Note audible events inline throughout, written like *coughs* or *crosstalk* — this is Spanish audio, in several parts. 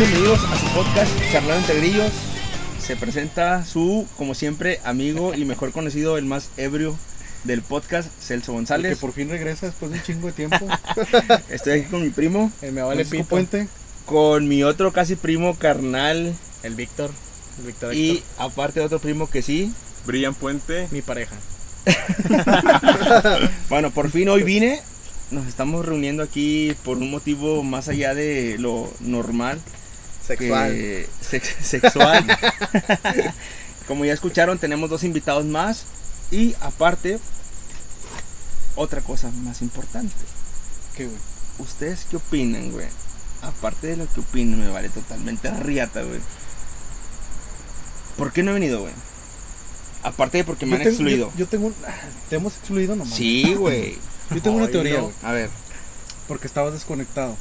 Bienvenidos a su podcast Charlando entre Grillos. Se presenta su, como siempre, amigo y mejor conocido, el más ebrio del podcast, Celso Que González. por fin regresa después de un chingo de tiempo. *laughs* Estoy aquí con mi primo, Eh, me vale pito. Puente. con mi otro casi primo carnal El Víctor. El Víctor y aparte otro primo que sí. Brillan Puente. mi pareja. *laughs* Bueno, por fin hoy vine. Nos estamos reuniendo aquí por un motivo más allá de lo normal. Sexual. que- sex- sexual. *laughs* Como ya escucharon, tenemos dos invitados más. Y aparte, otra cosa más importante. ¿Qué, güey? ¿Ustedes qué opinan, güey? Aparte de lo que opinan, me vale totalmente riata, güey. ¿Por qué no he venido, güey? Aparte de porque me Yo han tengo- excluido. Yo, yo tengo un... ah, ¿Te hemos excluido nomás? Sí, güey. Yo tengo una teoría, no. A ver, Porque estabas desconectado.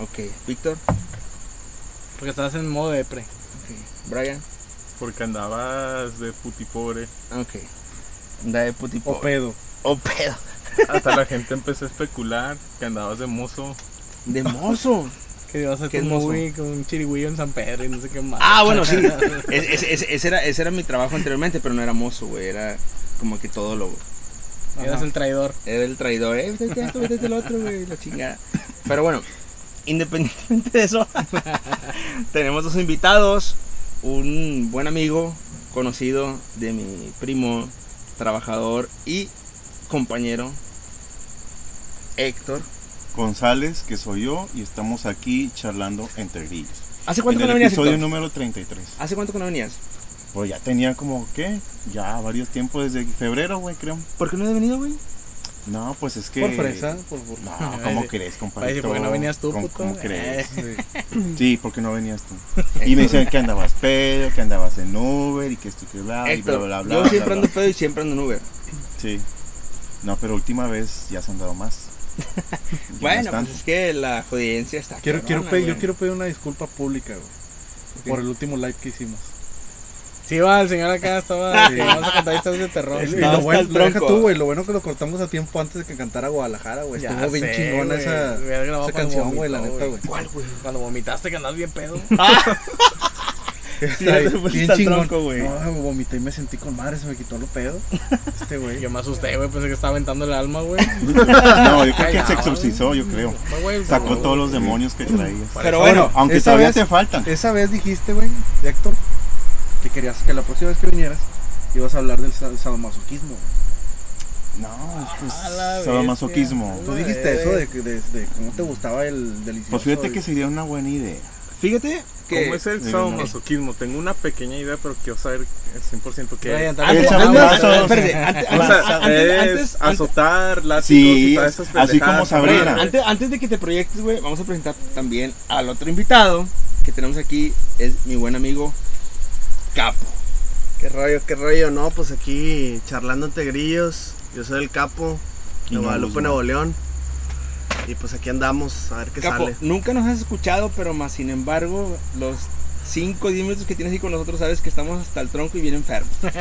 ok. Víctor, Porque estás en modo depre. ok. Brian, Porque andabas de puti pobre. ok. Da de puti O pedo. O pedo. *laughs* Hasta la gente empezó a especular que andabas de mozo. De mozo. Que ibas a ¿Qué hacer un mozo? movie con un chirigüillo en San Pedro y no sé qué más. Ah, bueno, sí. *laughs* Es- es- es- ese, era, ese era mi trabajo anteriormente, pero no era mozo, güey. Era como que todo lo. Eras el traidor. Era el traidor, eh, vete esto, vete el otro, güey, la chingada. Pero bueno, independientemente de eso, *laughs* tenemos dos invitados. Un buen amigo, conocido de mi primo, trabajador y compañero, Héctor. González, que soy yo, y estamos aquí charlando entre grillos. ¿Hace En cuánto que no venías, episodio Héctor? número 33. ¿Hace cuánto que no venías? Pues ya tenía como, ¿qué? Ya varios tiempos, desde febrero, güey, creo. ¿Por qué no has venido, güey? No, pues es que... Por fresa. Por, por... No, ¿cómo crees, compadre? ¿por qué no venías tú, ¿Cómo, puto? cómo crees? Eh. Sí. Sí, porque no venías tú. Y me decían que andabas pedo, que andabas en Uber y que esto que bla, y bla, bla, bla. yo bla, siempre bla. ando pedo y siempre ando en Uber. Sí. No, pero última vez ya has andado más. *laughs* Ya Bueno, pues es que la jodiencia está Quiero, quiero pedir, yo quiero pedir una disculpa pública, güey. Por el último live que hicimos. Sí, va, el señor acá estaba. Sí. Vamos a contar historias de terror. Y Estaba lo bueno, lo deja tú, güey. Lo bueno que lo cortamos a tiempo antes de que cantara Guadalajara, güey. Estuvo bien chingona esa, esa canción, güey, la neta, güey. ¿Cuál, güey? Cuando vomitaste que andas bien pedo. *laughs* Pusiste bien chingón. güey. No, me vomité y me sentí con madre, se me quitó lo pedo. Este güey. Yo me asusté, güey. Pensé que estaba aventando el alma, güey. *laughs* No, yo creo que se exorcizó, yo creo. No, güey, Sacó todos los demonios que traías. Pero bueno, Aunque esa todavía vez- te faltan. Esa vez dijiste, güey, Héctor, que querías que la próxima vez que vinieras ibas a hablar del sa- sadomasoquismo. No, es A la que sadomasoquismo. Tú dijiste eso de, que- de, de cómo te gustaba el delicioso. Pues fíjate que sería una buena idea. Fíjate que ¿Cómo es el sadomasoquismo? Tengo una pequeña idea, pero quiero saber el 100% qué es. Ah, antes, antes, azotar, látigos Sí, y todas esas así como. Sabrina. antes, antes de que te proyectes, güey, vamos a presentar también al otro invitado que tenemos aquí, es mi buen amigo Capo. ¿Qué rollo, qué rollo? No, pues aquí charlando entre grillos. Yo soy el capo de Guadalupe, Guzmán. Nuevo León. Y pues aquí andamos a ver qué Capo, sale. nunca nos has escuchado, pero más sin embargo, los 5 o 10 minutos que tienes aquí con nosotros, sabes que estamos hasta el tronco y bien enfermos. *laughs* *laughs*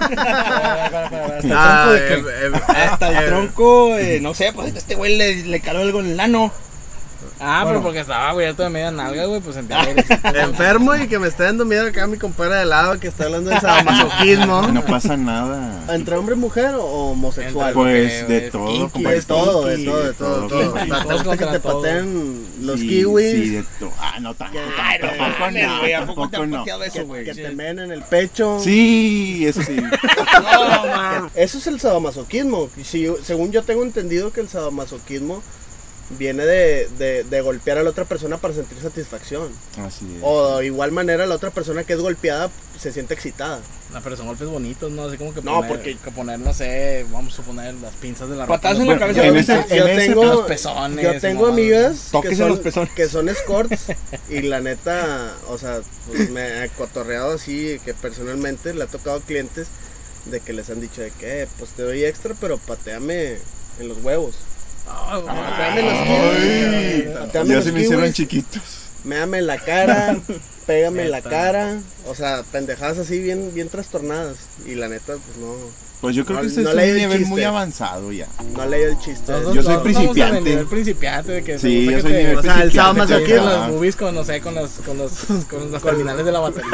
Hasta el Ah, tronco de que- Hasta el tronco, no sé, pues a este güey le, le caló algo en el ano. Ah, Bueno. pero porque estaba abierto de media nalga, güey, pues entiende. *laughs* Enfermo y que me está dando miedo acá mi compadre de lado que está hablando de sadomasoquismo. *laughs* No pasa nada. ¿Entre hombre y mujer o homosexual? Entre- Pues de todo, kinky, compadre. de todo, de todo, de de todo, todo, todo. ¿Te que te pateen los Sí, kiwis? Sí, de todo. Ah, no tanto. Ay, tanto, no tampoco no, güey, ¿a poco te tampoco han no. eso, que, güey? que te menen en el pecho. Sí, eso sí. *laughs* No, man. Eso es el sadomasoquismo. Y Si, según yo tengo entendido que el sadomasoquismo viene de, de, de golpear a la otra persona para sentir satisfacción. Así es. O de igual manera la otra persona que es golpeada se siente excitada. No, pero son golpes bonitos, ¿no? Así como que No, porque- que poner, no sé, vamos a suponer las pinzas de la ropa. Patadas en la Bueno, cabeza. en ese- yo en ese- tengo, los pezones, yo tengo amigas que son, los pezones. que son escorts y la neta, o sea, pues me he cotorreado así que personalmente le ha tocado clientes de que les han dicho de que, "Eh, pues te doy extra, pero pateame en los huevos. Los Ay, ya se me hicieron chiquitos. Méame en la cara, *laughs* pégame en la cara, o sea, pendejadas así bien, bien trastornadas. Y la neta, pues no, Pues yo creo No- que este no es un el nivel chiste. muy avanzado ya. No leí el chiste. Nosotros- Yo soy estamos principiante. en el nivel principiante de que Sí, yo que soy te- nivel o sea, el sábado te aquí ajá. las movies con, no sé, con los, con los, *laughs* con *laughs* las terminales de la batería.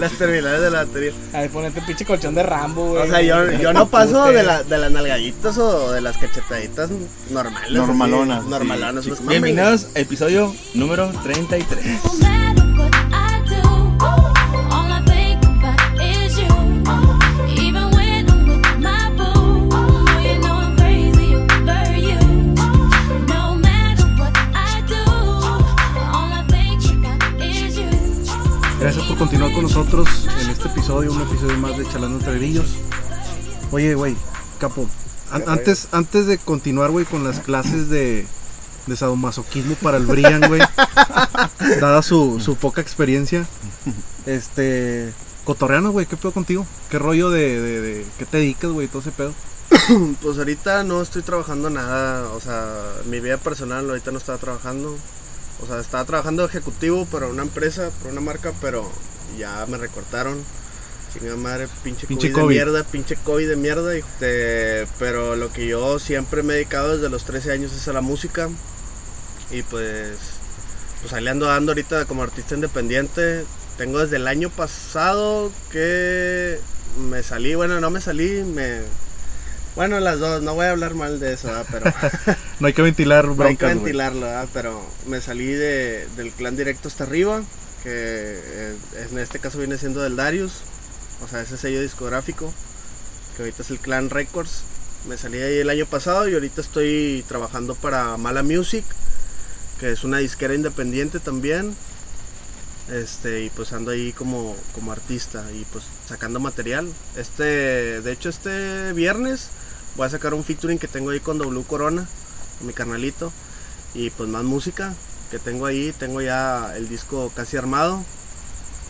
Las terminales de la batería. Ahí ponete pinche colchón de Rambo, güey. O sea, yo, yo no *laughs* paso de, la, de las nalgaditas o de las cachetaditas normales. Normalonas, así, sí. Normalonas. pues, mames. Bienvenidos episodio número 33. No matter what I do, all I think about is you. Even when I'm with my boo, you know I'm crazy over you. No matter what I do, all I think about is you. Gracias por continuar con nosotros en este episodio, un episodio más de Chalando entre Grillos. Oye, güey, capo, an- antes, antes de continuar, güey, con las clases de, de sadomasoquismo para el Brian, güey, *laughs* dada su, su poca experiencia, este, cotorreano, güey, ¿qué pedo contigo? ¿Qué rollo de, de, de- qué te dedicas, güey, todo ese pedo? *coughs* Pues ahorita no estoy trabajando nada. O sea, mi vida personal ahorita no estaba trabajando. O sea, estaba trabajando ejecutivo para una empresa, para una marca, pero ya me recortaron. Chingada madre, pinche, Pinche COVID, COVID. de mierda, pinche COVID de mierda. y, este, pero lo que yo siempre me he dedicado desde los 13 años es a la música. Y pues, pues ahí le ando dando ahorita como artista independiente. Tengo desde el año pasado que me salí, bueno, no me salí, me... Bueno, las dos, no voy a hablar mal de eso, ¿verdad? pero *laughs* No hay que ventilar no hay que broncas, ventilarlo, ¿verdad? pero me salí de, del clan directo hasta arriba, que eh, en este caso viene siendo del Darius, o sea, ese sello discográfico, que ahorita es el Clan Records. Me salí de ahí el año pasado y ahorita estoy trabajando para Mala Music, que es una disquera independiente también. Este, y pues ando ahí como, como artista y pues sacando material. Este, de hecho este viernes voy a sacar un featuring que tengo ahí con W Corona, con mi carnalito. Y pues más música que tengo ahí, tengo ya el disco casi armado.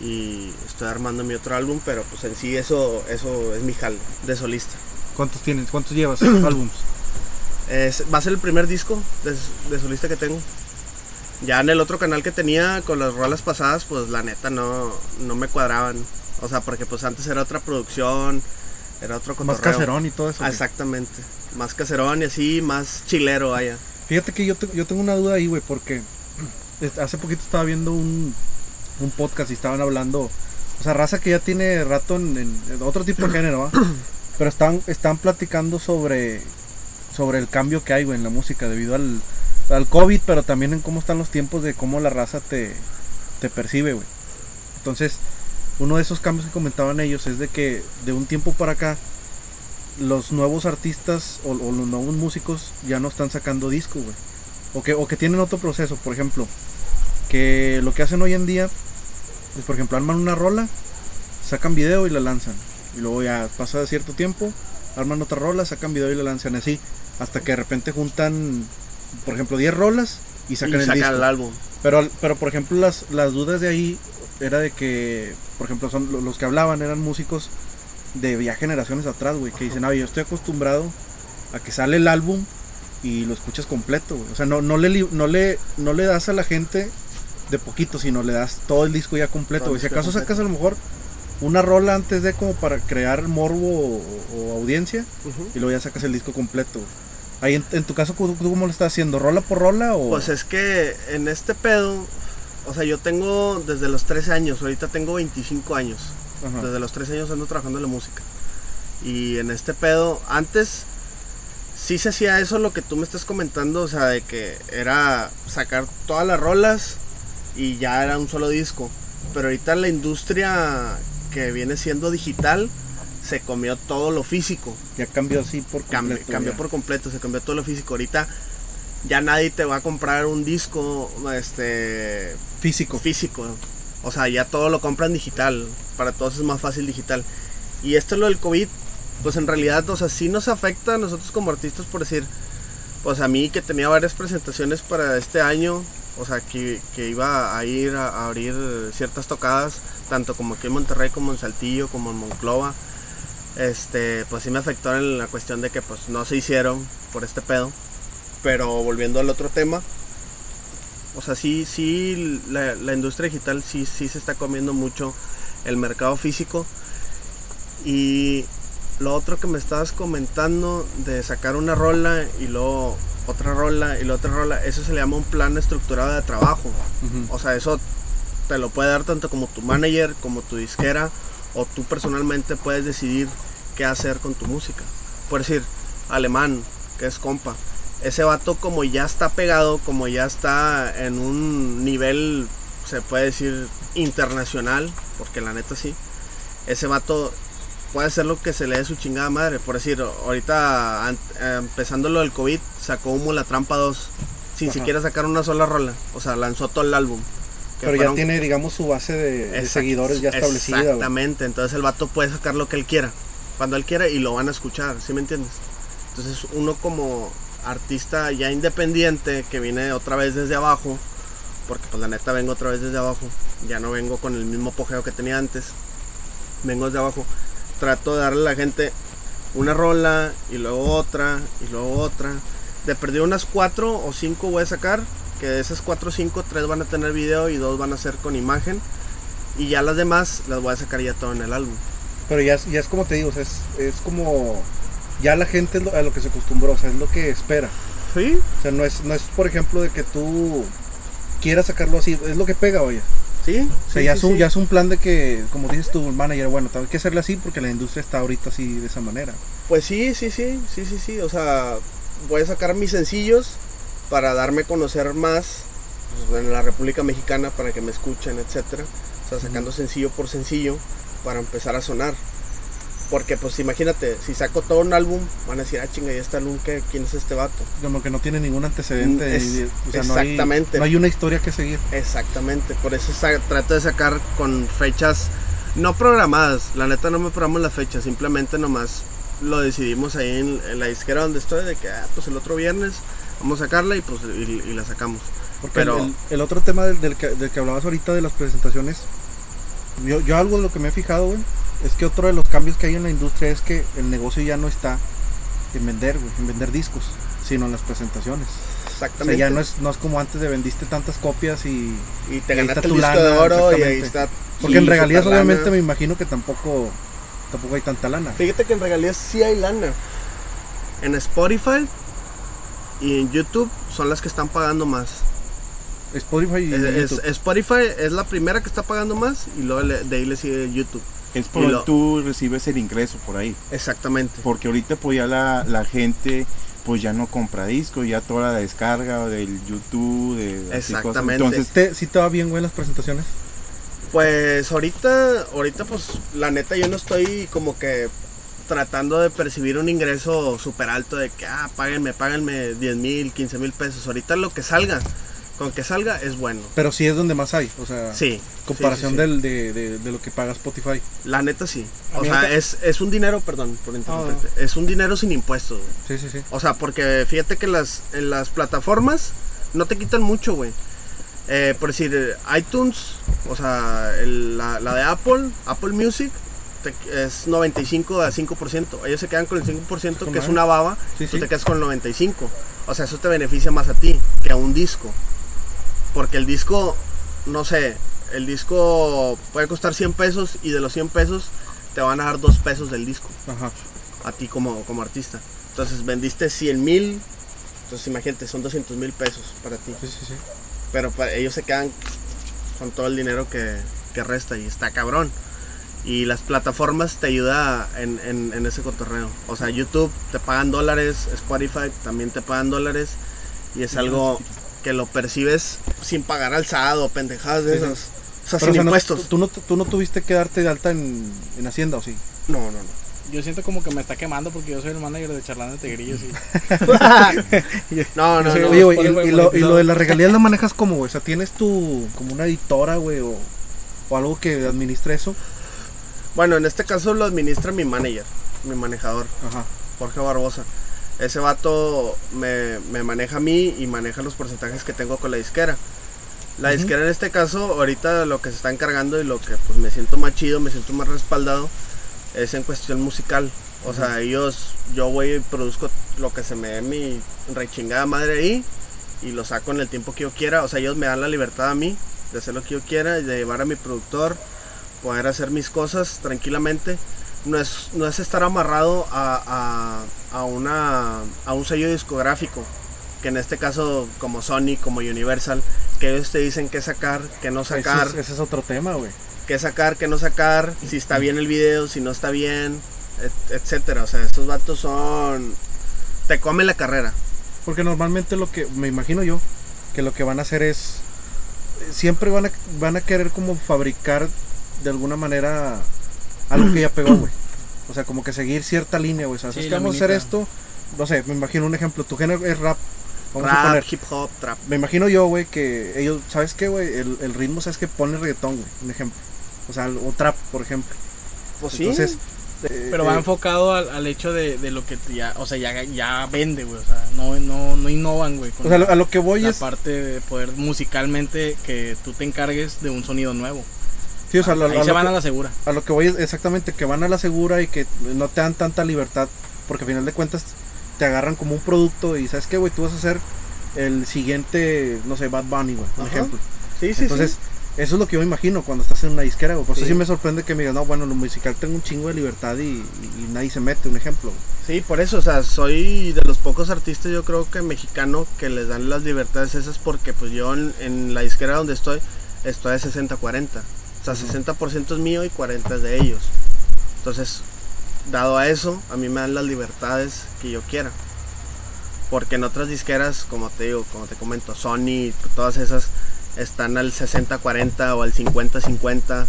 Y estoy armando mi otro álbum, pero pues en sí eso, eso es mi jal de solista. ¿Cuántos tienes? ¿Cuántos llevas? *clears throat* álbums? Es- va a ser el primer disco de, de solista que tengo. Ya en el otro canal que tenía con las rolas pasadas, pues la neta no, no me cuadraban. O sea, porque pues antes era otra producción, era otro Más cotorreo. caserón y todo eso. Ah. Exactamente. Más caserón y así, más chilero, vaya. Fíjate que yo, te- yo tengo una duda ahí, güey, porque *clears throat* hace poquito estaba viendo un, un podcast y estaban hablando, o sea, raza que ya tiene rato en otro tipo de género, ¿va? *clears throat* Pero están, están platicando sobre, sobre el cambio que hay, güey, en la música debido al, al COVID, pero también en cómo están los tiempos de cómo la raza te, te percibe, güey. Entonces, uno de esos cambios que comentaban ellos es de que de un tiempo para acá, los nuevos artistas o, los nuevos músicos ya no están sacando disco, güey. O que, o que tienen otro proceso, por ejemplo. Que lo que hacen hoy en día es, por ejemplo, arman una rola, sacan video y la lanzan. Y luego ya pasa cierto tiempo, arman otra rola, sacan video y la lanzan así. Hasta que de repente juntan, por ejemplo, 10 rolas y sacan y el sacar disco. el álbum. Pero, pero por ejemplo, las, las dudas de ahí era de que, por ejemplo, son lo- los que hablaban eran músicos de ya generaciones atrás, güey, que dicen, ah, yo estoy acostumbrado a que sale el álbum y lo escuchas completo, güey. O sea, no, no, le, no, le, no le das a la gente de poquito, sino le das todo el disco ya completo, güey. el Si acaso sacas a lo mejor una rola antes de como para crear morbo o, o audiencia y luego ya sacas el disco completo, güey. Ahí en, en tu caso, ¿tú, tú cómo lo estás haciendo? ¿Rola por rola o...? Pues es que en este pedo, o sea, yo tengo desde los 13 años, ahorita tengo 25 años. Ajá. Desde los 13 años ando trabajando en la música. Y en este pedo, antes sí se hacía eso lo que tú me estás comentando, o sea, de que era sacar todas las rolas y ya era un solo disco. Pero ahorita la industria que viene siendo digital se comió todo lo físico. Ya cambió así por Cambió, completo, cambió ya. por completo, se cambió todo lo físico. Ahorita ya nadie te va a comprar un disco este físico. físico. O sea, ya todo lo compran digital. Para todos es más fácil digital. Y esto lo del COVID, pues en realidad, o sea, sí nos afecta a nosotros como artistas por decir, pues a mí que tenía varias presentaciones para este año, o sea, que, que iba a ir a, a abrir ciertas tocadas, tanto como aquí en Monterrey, como en Saltillo, como en Monclova. Este, pues sí me afectó en la cuestión de que pues no se hicieron por este pedo. Pero volviendo al otro tema, o sea, sí, sí, la, la industria digital sí, sí se está comiendo mucho el mercado físico. Y lo otro que me estabas comentando de sacar una rola y luego otra rola y luego otra rola, eso se le llama un plan estructurado de trabajo. O sea, eso te lo puede dar tanto como tu manager, como tu disquera, o tú personalmente puedes decidir qué hacer con tu música. Por decir, Alemán, que es compa, ese vato como ya está pegado, como ya está en un nivel, se puede decir, internacional, porque la neta sí, ese vato puede hacer lo que se le dé su chingada madre. Por decir, ahorita an- empezando lo del COVID, sacó Humo la Trampa 2, sin Ajá. siquiera sacar una sola rola, o sea, lanzó todo el álbum. Pero ya tiene, digamos, su base de, seguidores ya establecida. Exactamente, entonces el vato puede sacar lo que él quiera, cuando él quiera y lo van a escuchar, ¿sí me entiendes? Entonces uno como artista ya independiente que viene otra vez desde abajo, porque pues la neta vengo otra vez desde abajo, ya no vengo con el mismo apogeo que tenía antes, vengo desde abajo, trato de darle a la gente una rola y luego otra y luego otra. De perder unas cuatro o cinco voy a sacar, que de esas cuatro o cinco, tres van a tener video y dos van a ser con imagen. Y ya las demás las voy a sacar ya todo en el álbum. Pero ya, es- ya es como te digo, o sea, es, es como. Ya la gente a lo que se acostumbró, o sea, es lo que espera. Sí, O sea, no es, no es por ejemplo, de que tú quieras sacarlo así, es lo que pega, oye. sí. O sea, sí, ya, sí, es un, sí. ya es un plan de que, como dices tu manager, bueno, hay que hacerle así porque la industria está ahorita así, de esa manera. Pues sí, sí, sí, sí, sí, sí. O sea, voy a sacar mis sencillos para darme a conocer más pues, en la República Mexicana para que me escuchen, etcétera. O sea, sacando sencillo por sencillo para empezar a sonar. Porque pues imagínate, si saco todo un álbum, van a decir, ah chinga, ya está el álbum, ¿qué- ¿quién es este vato? Como que no tiene ningún antecedente. Es- y- o sea, no hay- exactamente. No hay, una historia que seguir. Exactamente, por eso trato de sacar con fechas no programadas. La neta no me programo las fechas, simplemente nomás lo decidimos ahí en, en la disquera donde estoy, de que, ah, pues el otro viernes vamos a sacarla y pues y, y la sacamos. Porque Pero- el otro tema del, del que, del que hablabas ahorita de las presentaciones, yo, yo algo de lo que me he fijado, güey, es que otro de los cambios que hay en la industria es que el negocio ya no está en vender, güey, en vender discos, sino en las presentaciones. O sea, Exactamente. ya no es, no es como antes de vendiste tantas copias y... y te ganaste el disco lana, de oro y ahí exactamente. está. Porque en regalías lana. obviamente me imagino que tampoco, tampoco hay tanta lana. Fíjate que en regalías sí hay lana. En Spotify y en YouTube son las que están pagando más. Spotify y Es- es- YouTube. Spotify es la primera que está pagando más y luego le- de ahí le sigue YouTube. Es por Y donde lo- tú recibes el ingreso por ahí. Exactamente. Porque ahorita pues ya la, la gente pues ya no compra discos, ya toda la descarga del YouTube, de así cosas. Exactamente. Entonces, ¿Te, ¿Sí te va bien, güey, las presentaciones? Pues ahorita, ahorita pues la neta yo no estoy como que tratando de percibir un ingreso súper alto de que, ah, páguenme, páguenme 10 mil, 15 mil pesos. Ahorita lo que salga, con que salga es bueno. Pero sí es donde más hay, o sea, Sí. comparación sí, sí, sí. Del, de, de, de lo que paga Spotify. La neta sí. O sea, es, es un dinero, perdón por interrumpirte, es un dinero sin impuestos. güey. Sí, sí, sí. O sea, porque fíjate que las, en las plataformas no te quitan mucho, güey. Eh, por decir, eh, iTunes, o sea, el- la, la de Apple, Apple Music, te- es 95 a 5%. Ellos se quedan con el 5%, Con que es una baba, Sí, tú sí. te quedas con el 95%. O sea, eso te beneficia más a ti que a un disco. Porque el disco, no sé, el disco puede costar 100 pesos y de los 100 pesos te van a dar 2 pesos del disco Ajá. a ti como, como artista. Entonces vendiste 100 mil, entonces imagínate, son 200 mil pesos para ti. Sí, sí, sí. Pero pa- ellos se quedan con todo el dinero que, que resta y está cabrón. Y las plataformas te ayudan en, en- en ese cotorreo. O sea, YouTube te pagan dólares, Spotify también te pagan dólares. Y es algo que lo percibes sin pagar alzado, pendejadas de Sí, sí. esas. O sea, Pero, sin o sea, no- impuestos. tú, no, tú no tuviste que darte de alta en, en Hacienda, ¿o sí? No, no, no. Yo siento como que me está quemando porque yo soy el manager de Charlando de Tigrillos *laughs* y No, no, Sí, no. Oye, güey, y, lo, y lo de las regalías lo manejas como, güey? O sea, ¿tienes tu, como una editora, güey, o, o algo que administre eso? Bueno, en este caso lo administra mi manager, mi manejador. Ajá. Jorge Barbosa. Ese vato me, me maneja a mí y maneja los porcentajes que tengo con la disquera. La disquera en este caso, ahorita lo que se está encargando y lo que pues me siento más chido, me siento más respaldado, es en cuestión musical. O sea, ellos, yo voy y produzco lo que se me dé mi rechingada madre ahí y lo saco en el tiempo que yo quiera. O sea, ellos me dan la libertad a mí de hacer lo que yo quiera y de llevar a mi productor, poder hacer mis cosas tranquilamente. no es, no es estar amarrado a, a, a una, a un sello discográfico, que en este caso como Sony, como Universal, que ellos te dicen qué sacar, qué no sacar, Ese es, ese es otro tema, güey. qué sacar, qué no sacar, si está bien el video, si no está bien, et- etcétera. O sea, estos vatos son... Te comen la carrera. Porque normalmente lo que, me imagino yo, que lo que van a hacer es, siempre van a, van a querer como fabricar de alguna manera algo que ya pegó, güey. O sea, como que seguir cierta línea, güey. O sea, Sí, es que la vamos a hacer esto, no sé, me imagino un ejemplo, tu género es rap. Vamos a Rap, poner, hip hop, trap. me imagino yo, güey, que ellos, ¿sabes qué, güey? El, el ritmo, ¿sabes que Pone reggaetón, güey, un ejemplo. O sea, o trap, por ejemplo. Pues sí. Entonces, eh, Pero va eh, enfocado al, al hecho de, de lo que ya, o sea, ya, ya vende, güey. O sea, no, no, no innovan, güey. con o sea, la- a lo que voy la es, parte de poder musicalmente que tú te encargues de un sonido nuevo. Sí, o sea, lo- Ahí a se van que- a la segura. A lo que voy es exactamente que van a la segura y que no te dan tanta libertad, porque al final de cuentas te agarran como un producto y sabes qué, güey, tú vas a ser el siguiente, no sé, Bad Bunny, güey, por Ajá. ejemplo. Sí, sí, Entonces, sí. eso es lo que yo me imagino cuando estás en una disquera, güey. Por eso Sí. me sorprende que me digas, no, bueno, lo musical tengo un chingo de libertad y, y- y nadie se mete, un ejemplo. güey. Sí, por eso, o sea, soy de los pocos artistas, yo creo que mexicano, que les dan las libertades esas porque pues yo en, en la disquera donde estoy, estoy de 60-40. O sea, 60% es mío y 40% es de ellos. Entonces, dado a eso, a mí me dan las libertades que yo quiera. Porque en otras disqueras, como te digo, como te comento, Sony, todas esas están al 60-40 o al 50-50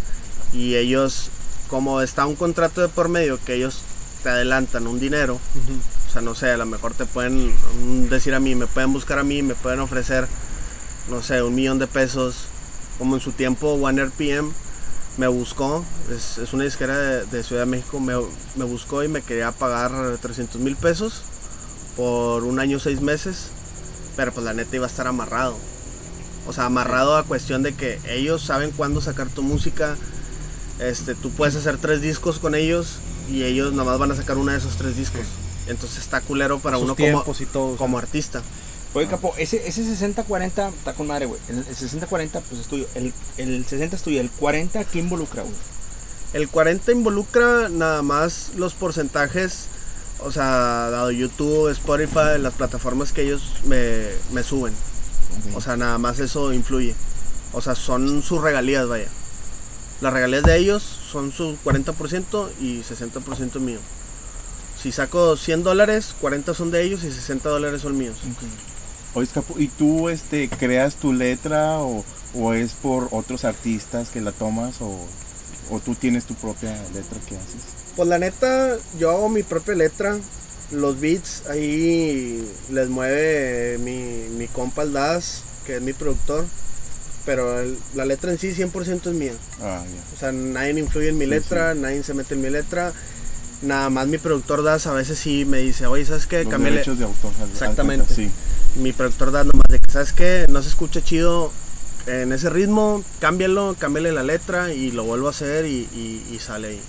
y ellos, como está un contrato de por medio que ellos te adelantan un dinero, o sea, no sé, a lo mejor te pueden decir a mí, me pueden buscar a mí, me pueden ofrecer, no sé, un millón de pesos, como en su tiempo One RPM me buscó, es, es una disquera de, de Ciudad de México, me, me buscó y me quería pagar 300 mil pesos por un año, seis meses, pero pues la neta iba a estar amarrado. O sea, amarrado a cuestión de que ellos saben cuándo sacar tu música, este, tú puedes hacer tres discos con ellos y ellos nomás van a sacar uno de esos tres discos. Entonces está culero para Sus uno y todo. como artista. Oye, capo, ese, ese 60-40 está con madre, güey. El, el 60-40, pues es tuyo. El, el 60 es tuyo. El 40, ¿qué involucra, güey? El 40 involucra nada más los porcentajes, o sea, dado YouTube, Spotify, las plataformas que ellos me, me suben. O sea, nada más eso influye. O sea, son sus regalías, vaya. Las regalías de ellos son su 40% y 60% mío. Si saco 100 dólares, 40 son de ellos y 60 dólares son míos. Oye, Capo, ¿y tú este, creas tu letra o, o es por otros artistas que la tomas o, o tú tienes tu propia letra que haces? Pues la neta, yo hago mi propia letra. Los beats ahí les mueve mi, mi compa el Das, que es mi productor. Pero el- la letra en sí 100% es mía. Ah, ya. O sea, nadie influye en mi Sí, letra, nadie se mete en mi letra. Nada más mi productor Das a veces sí me dice, oye, ¿sabes qué? Los derechos de autor. Exactamente. Sí. Mi productor Das nomás de que, ¿sabes qué? No se escucha chido en ese ritmo, cámbialo, cámbiale la letra y lo vuelvo a hacer y, y- y sale ahí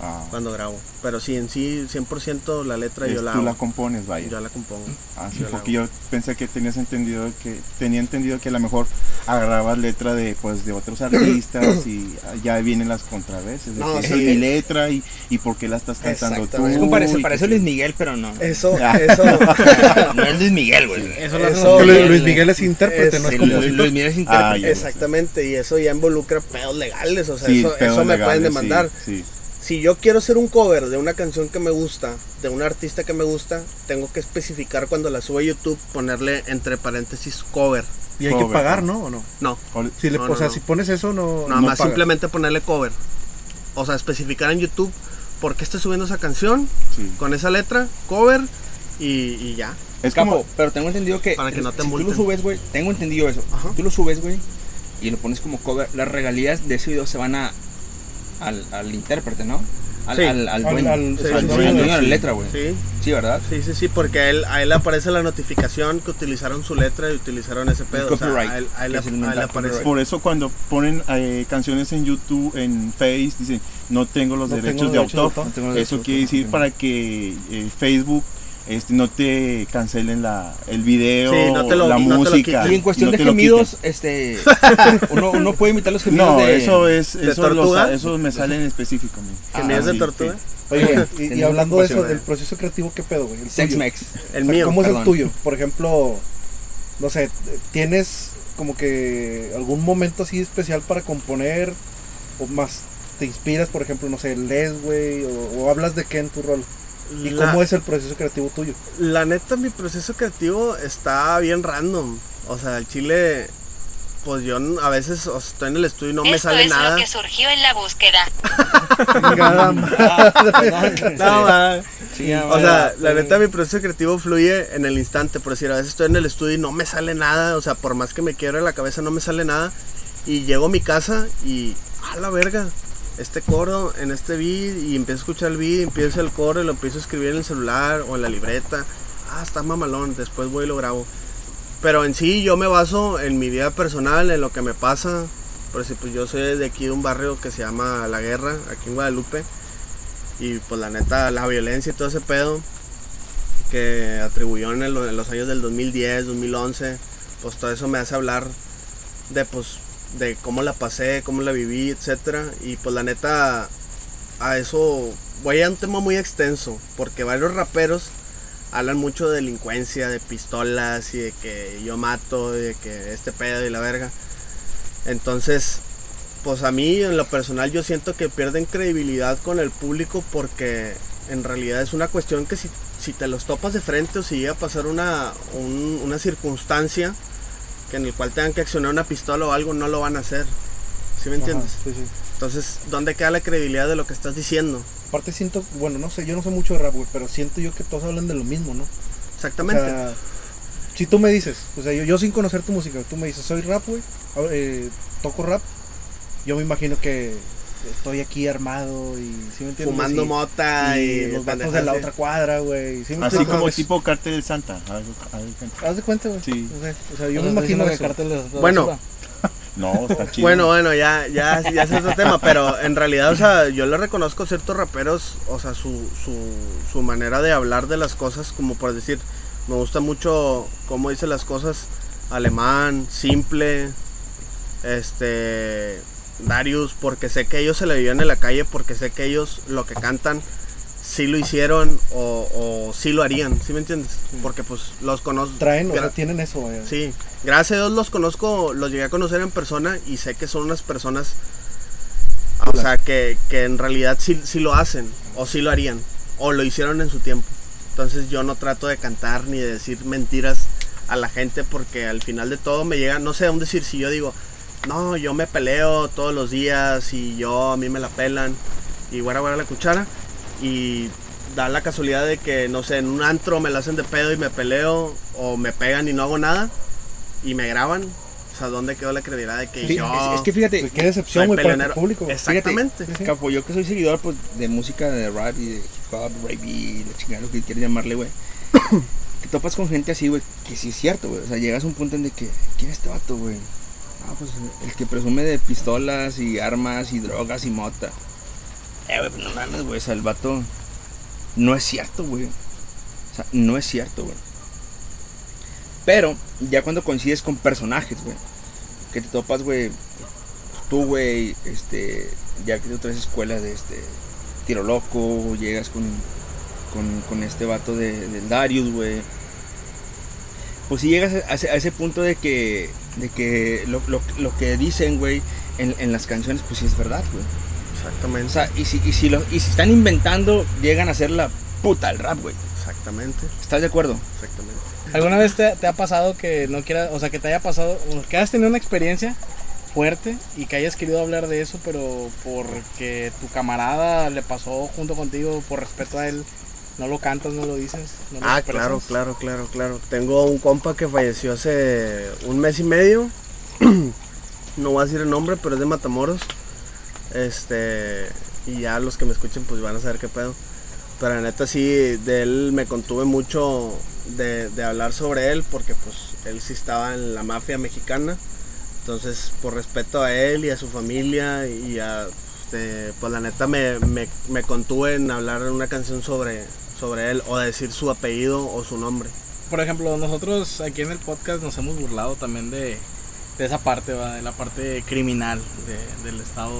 Ah, cuando grabo. Pero sí, en sí, 100% la letra es- yo la tú hago. la compones, vaya. Yo la compongo. Ah, sí, yo la porque yo pensé que tenías entendido que tenía entendido que a lo mejor agarrabas letra de pues de otros *coughs* artistas y ya vienen las contraveses. de No, que sí. esa es mi letra y, y por qué la estás cantando tú. Es como parece, parece Luis Miguel, pero no. Eso, Ah. eso. *laughs* No es Luis Miguel, güey. Eso lo Eso- Luis. Miguel es intérprete, Es- no es Sí, como Luis, Luis Miguel es intérprete. Ah. Exactamente, y eso ya involucra pedos legales, o sea, Sí, eso, eso me pueden sí, demandar. sí. Si yo quiero hacer un cover de una canción que me gusta, de un artista que me gusta, tengo que especificar cuando la subo a YouTube, ponerle entre paréntesis cover. Y hay que pagar, ¿no? ¿O no? No, Si le, No, o no, sea, no. si pones eso, no. nada no más pagas. simplemente ponerle cover. O sea, especificar en YouTube por qué estoy subiendo esa canción, sí. con esa letra, cover, y, y ya. Es Capo, como pero tengo entendido que, Para que no te si tú lo subes, güey, tengo entendido eso. Ajá. Tú lo subes, güey, y lo pones como cover. Las regalías de ese video se van a al, al intérprete, ¿no? Al, Sí. al, al Al- dueño. al- sí, al sí, dueño sí. de la letra, güey. Sí, Sí, ¿verdad? sí, sí, sí, porque a él, a él le aparece la notificación que utilizaron su letra y utilizaron ese pedo. O sea, copyright, a él, él él aparece. por eso cuando ponen eh, canciones en YouTube, en Face, dicen no tengo los No derechos tengo de derechos de autor. No Eso quiere decir no. para que eh, Facebook este, no te cancelen la, el video, Sí, no te lo- la no te lo música. Y en cuestión no de gemidos, este, *laughs* uno, uno puede imitar los gemidos No, de... eso es, ¿De eso, los- tortuga? eso me sale en específico. mi. ¿Gemidos Ah, de sí, tortuga? sí. Oye, *laughs* y- hablando de eso, del proceso creativo, ¿qué pedo, güey? El Sex tuyo. Mex. El O sea, mío. ¿Cómo es perdón. el tuyo? Por ejemplo, no sé, ¿tienes como que algún momento así especial para componer? ¿O más te inspiras, por ejemplo, no sé, lees, güey? O, o hablas de qué en tu rol? ¿Y La- cómo es el proceso creativo tuyo? La neta, mi proceso creativo está bien random. O sea, el chile, pues yo a veces o sea, estoy en el estudio y no me Esto sale es nada. lo que surgió en la búsqueda. *laughs* No, ma. Sí, O sea, la neta, mi proceso creativo fluye en el instante. Por decir, a veces estoy en el estudio y no me sale nada. O sea, por más que me quiebre la cabeza, no me sale nada. Y llego a mi casa y, a la verga, este coro en este beat. Y empiezo a escuchar el beat, empiezo el coro y lo empiezo a escribir en el celular o en la libreta. Ah, está mamalón, después voy y lo grabo. Pero en sí, yo me baso en mi vida personal, en lo que me pasa. Por decir, pues yo soy de aquí de un barrio que se llama La Guerra, aquí en Guadalupe. Y pues la neta, la violencia y todo ese pedo que atribuyó en, en los años del 2010, 2011, pues todo eso me hace hablar de pues de cómo la pasé, cómo la viví, etcétera Y pues la neta, a eso voy a un tema muy extenso, porque varios raperos hablan mucho de delincuencia, de pistolas y de que yo mato, y de que este pedo y la verga. Entonces, pues a mí en lo personal yo siento que pierden credibilidad con el público porque en realidad es una cuestión que si, si te los topas de frente o si llega a pasar una, un- una circunstancia que en el cual tengan que accionar una pistola o algo, no lo van a hacer. ¿Sí me entiendes? Ajá, sí, sí. Entonces, ¿dónde queda la credibilidad de lo que estás diciendo? Aparte siento, bueno, no sé, yo no sé mucho de rap, güey, pero siento yo que todos hablan de lo mismo, ¿no? Exactamente. O sea, si tú me dices, o sea, yo, yo sin conocer tu música, tú me dices, soy rap, güey, eh, toco rap, yo me imagino que estoy aquí armado y, ¿sí me entiendes? Fumando Y- mota y, y los vatos de la otra cuadra, güey. ¿sí Así entiendes? como tipo Cártel del Santa. haz- de cuenta. Haz de cuenta, güey. Sí. O sea, o sea, yo me imagino que eso. cartel de- de Bueno. *laughs* No, está chido. Bueno, bueno, ya, ya, ya es otro tema, pero en realidad, o sea, yo le reconozco a ciertos raperos, o sea, su, su, su manera de hablar de las cosas, como por decir, me gusta mucho cómo dice las cosas, alemán, simple, este, Darius, porque sé que ellos se le vivían en la calle, porque sé que ellos lo que cantan sí lo hicieron o, o sí lo harían, ¿sí me entiendes? Porque pues los conozco. Traen, o sea, tienen eso, güey. Sí, gracias a Dios los conozco, los llegué a conocer en persona y sé que son unas personas, o sea, que, que en realidad sí, sí lo hacen, o sí lo harían, o lo hicieron en su tiempo. Entonces yo no trato de cantar ni de decir mentiras a la gente porque al final de todo me llega, no sé aún decir si yo digo, no, yo me peleo todos los días y yo a mí me la pelan y guarda guarda la cuchara y da la casualidad de que, no sé, en un antro me la hacen de pedo y me peleo o me pegan y no hago nada y me graban. O sea, ¿dónde quedó la credibilidad de que Sí, yo es, es que fíjate, Pues, Qué decepción, güey, para tu público. güey. Exactamente. Sí. Capo, yo que soy seguidor pues, de música de rap y de hip hop, rap y la chingada, lo que quieras llamarle, güey. *coughs* te topas con gente así, güey, que sí es cierto, güey. O sea, llegas a un punto en de que, ¿quién es este vato, güey? Ah, pues el que presume de pistolas y armas y drogas y mota. Eh, güey, pues no mames, güey. O sea, el vato no es cierto, güey. O sea, no es cierto, güey. Pero ya cuando coincides con personajes, güey, que te topas, güey, tú, güey, este, ya que de otras escuelas de este tiro loco, llegas con, con, con este vato de, del Darius, güey. Pues si llegas a ese, a ese punto de que, de que lo, lo- lo que dicen, güey, en, en las canciones, pues sí es verdad, güey. O Exactamente. sea, y si, y, si lo, y si están inventando, llegan a ser la puta el rap, güey. Exactamente. ¿Estás de acuerdo? Exactamente. ¿Alguna vez te, te ha pasado que no quieras, o sea, que te haya pasado, o que hayas tenido una experiencia fuerte y que hayas querido hablar de eso, pero porque tu camarada le pasó junto contigo por respeto a él, no lo cantas, no lo dices? no lo Ah, claro, claro, claro, claro. Tengo un compa que falleció hace un mes y medio. *clears throat* no voy a decir el nombre, pero es de Matamoros. Este, y ya los que me escuchen pues van a saber qué pedo. Pero la neta sí, de él me contuve mucho de, de hablar sobre él porque pues él sí estaba en la mafia mexicana. Entonces, por respeto a él y a su familia y a, este, pues la neta me, me, me contuve en hablar una canción sobre, sobre él o decir su apellido o su nombre. Por ejemplo, nosotros aquí en el podcast nos hemos burlado también de, de esa parte, ¿va? de la parte criminal de- del estado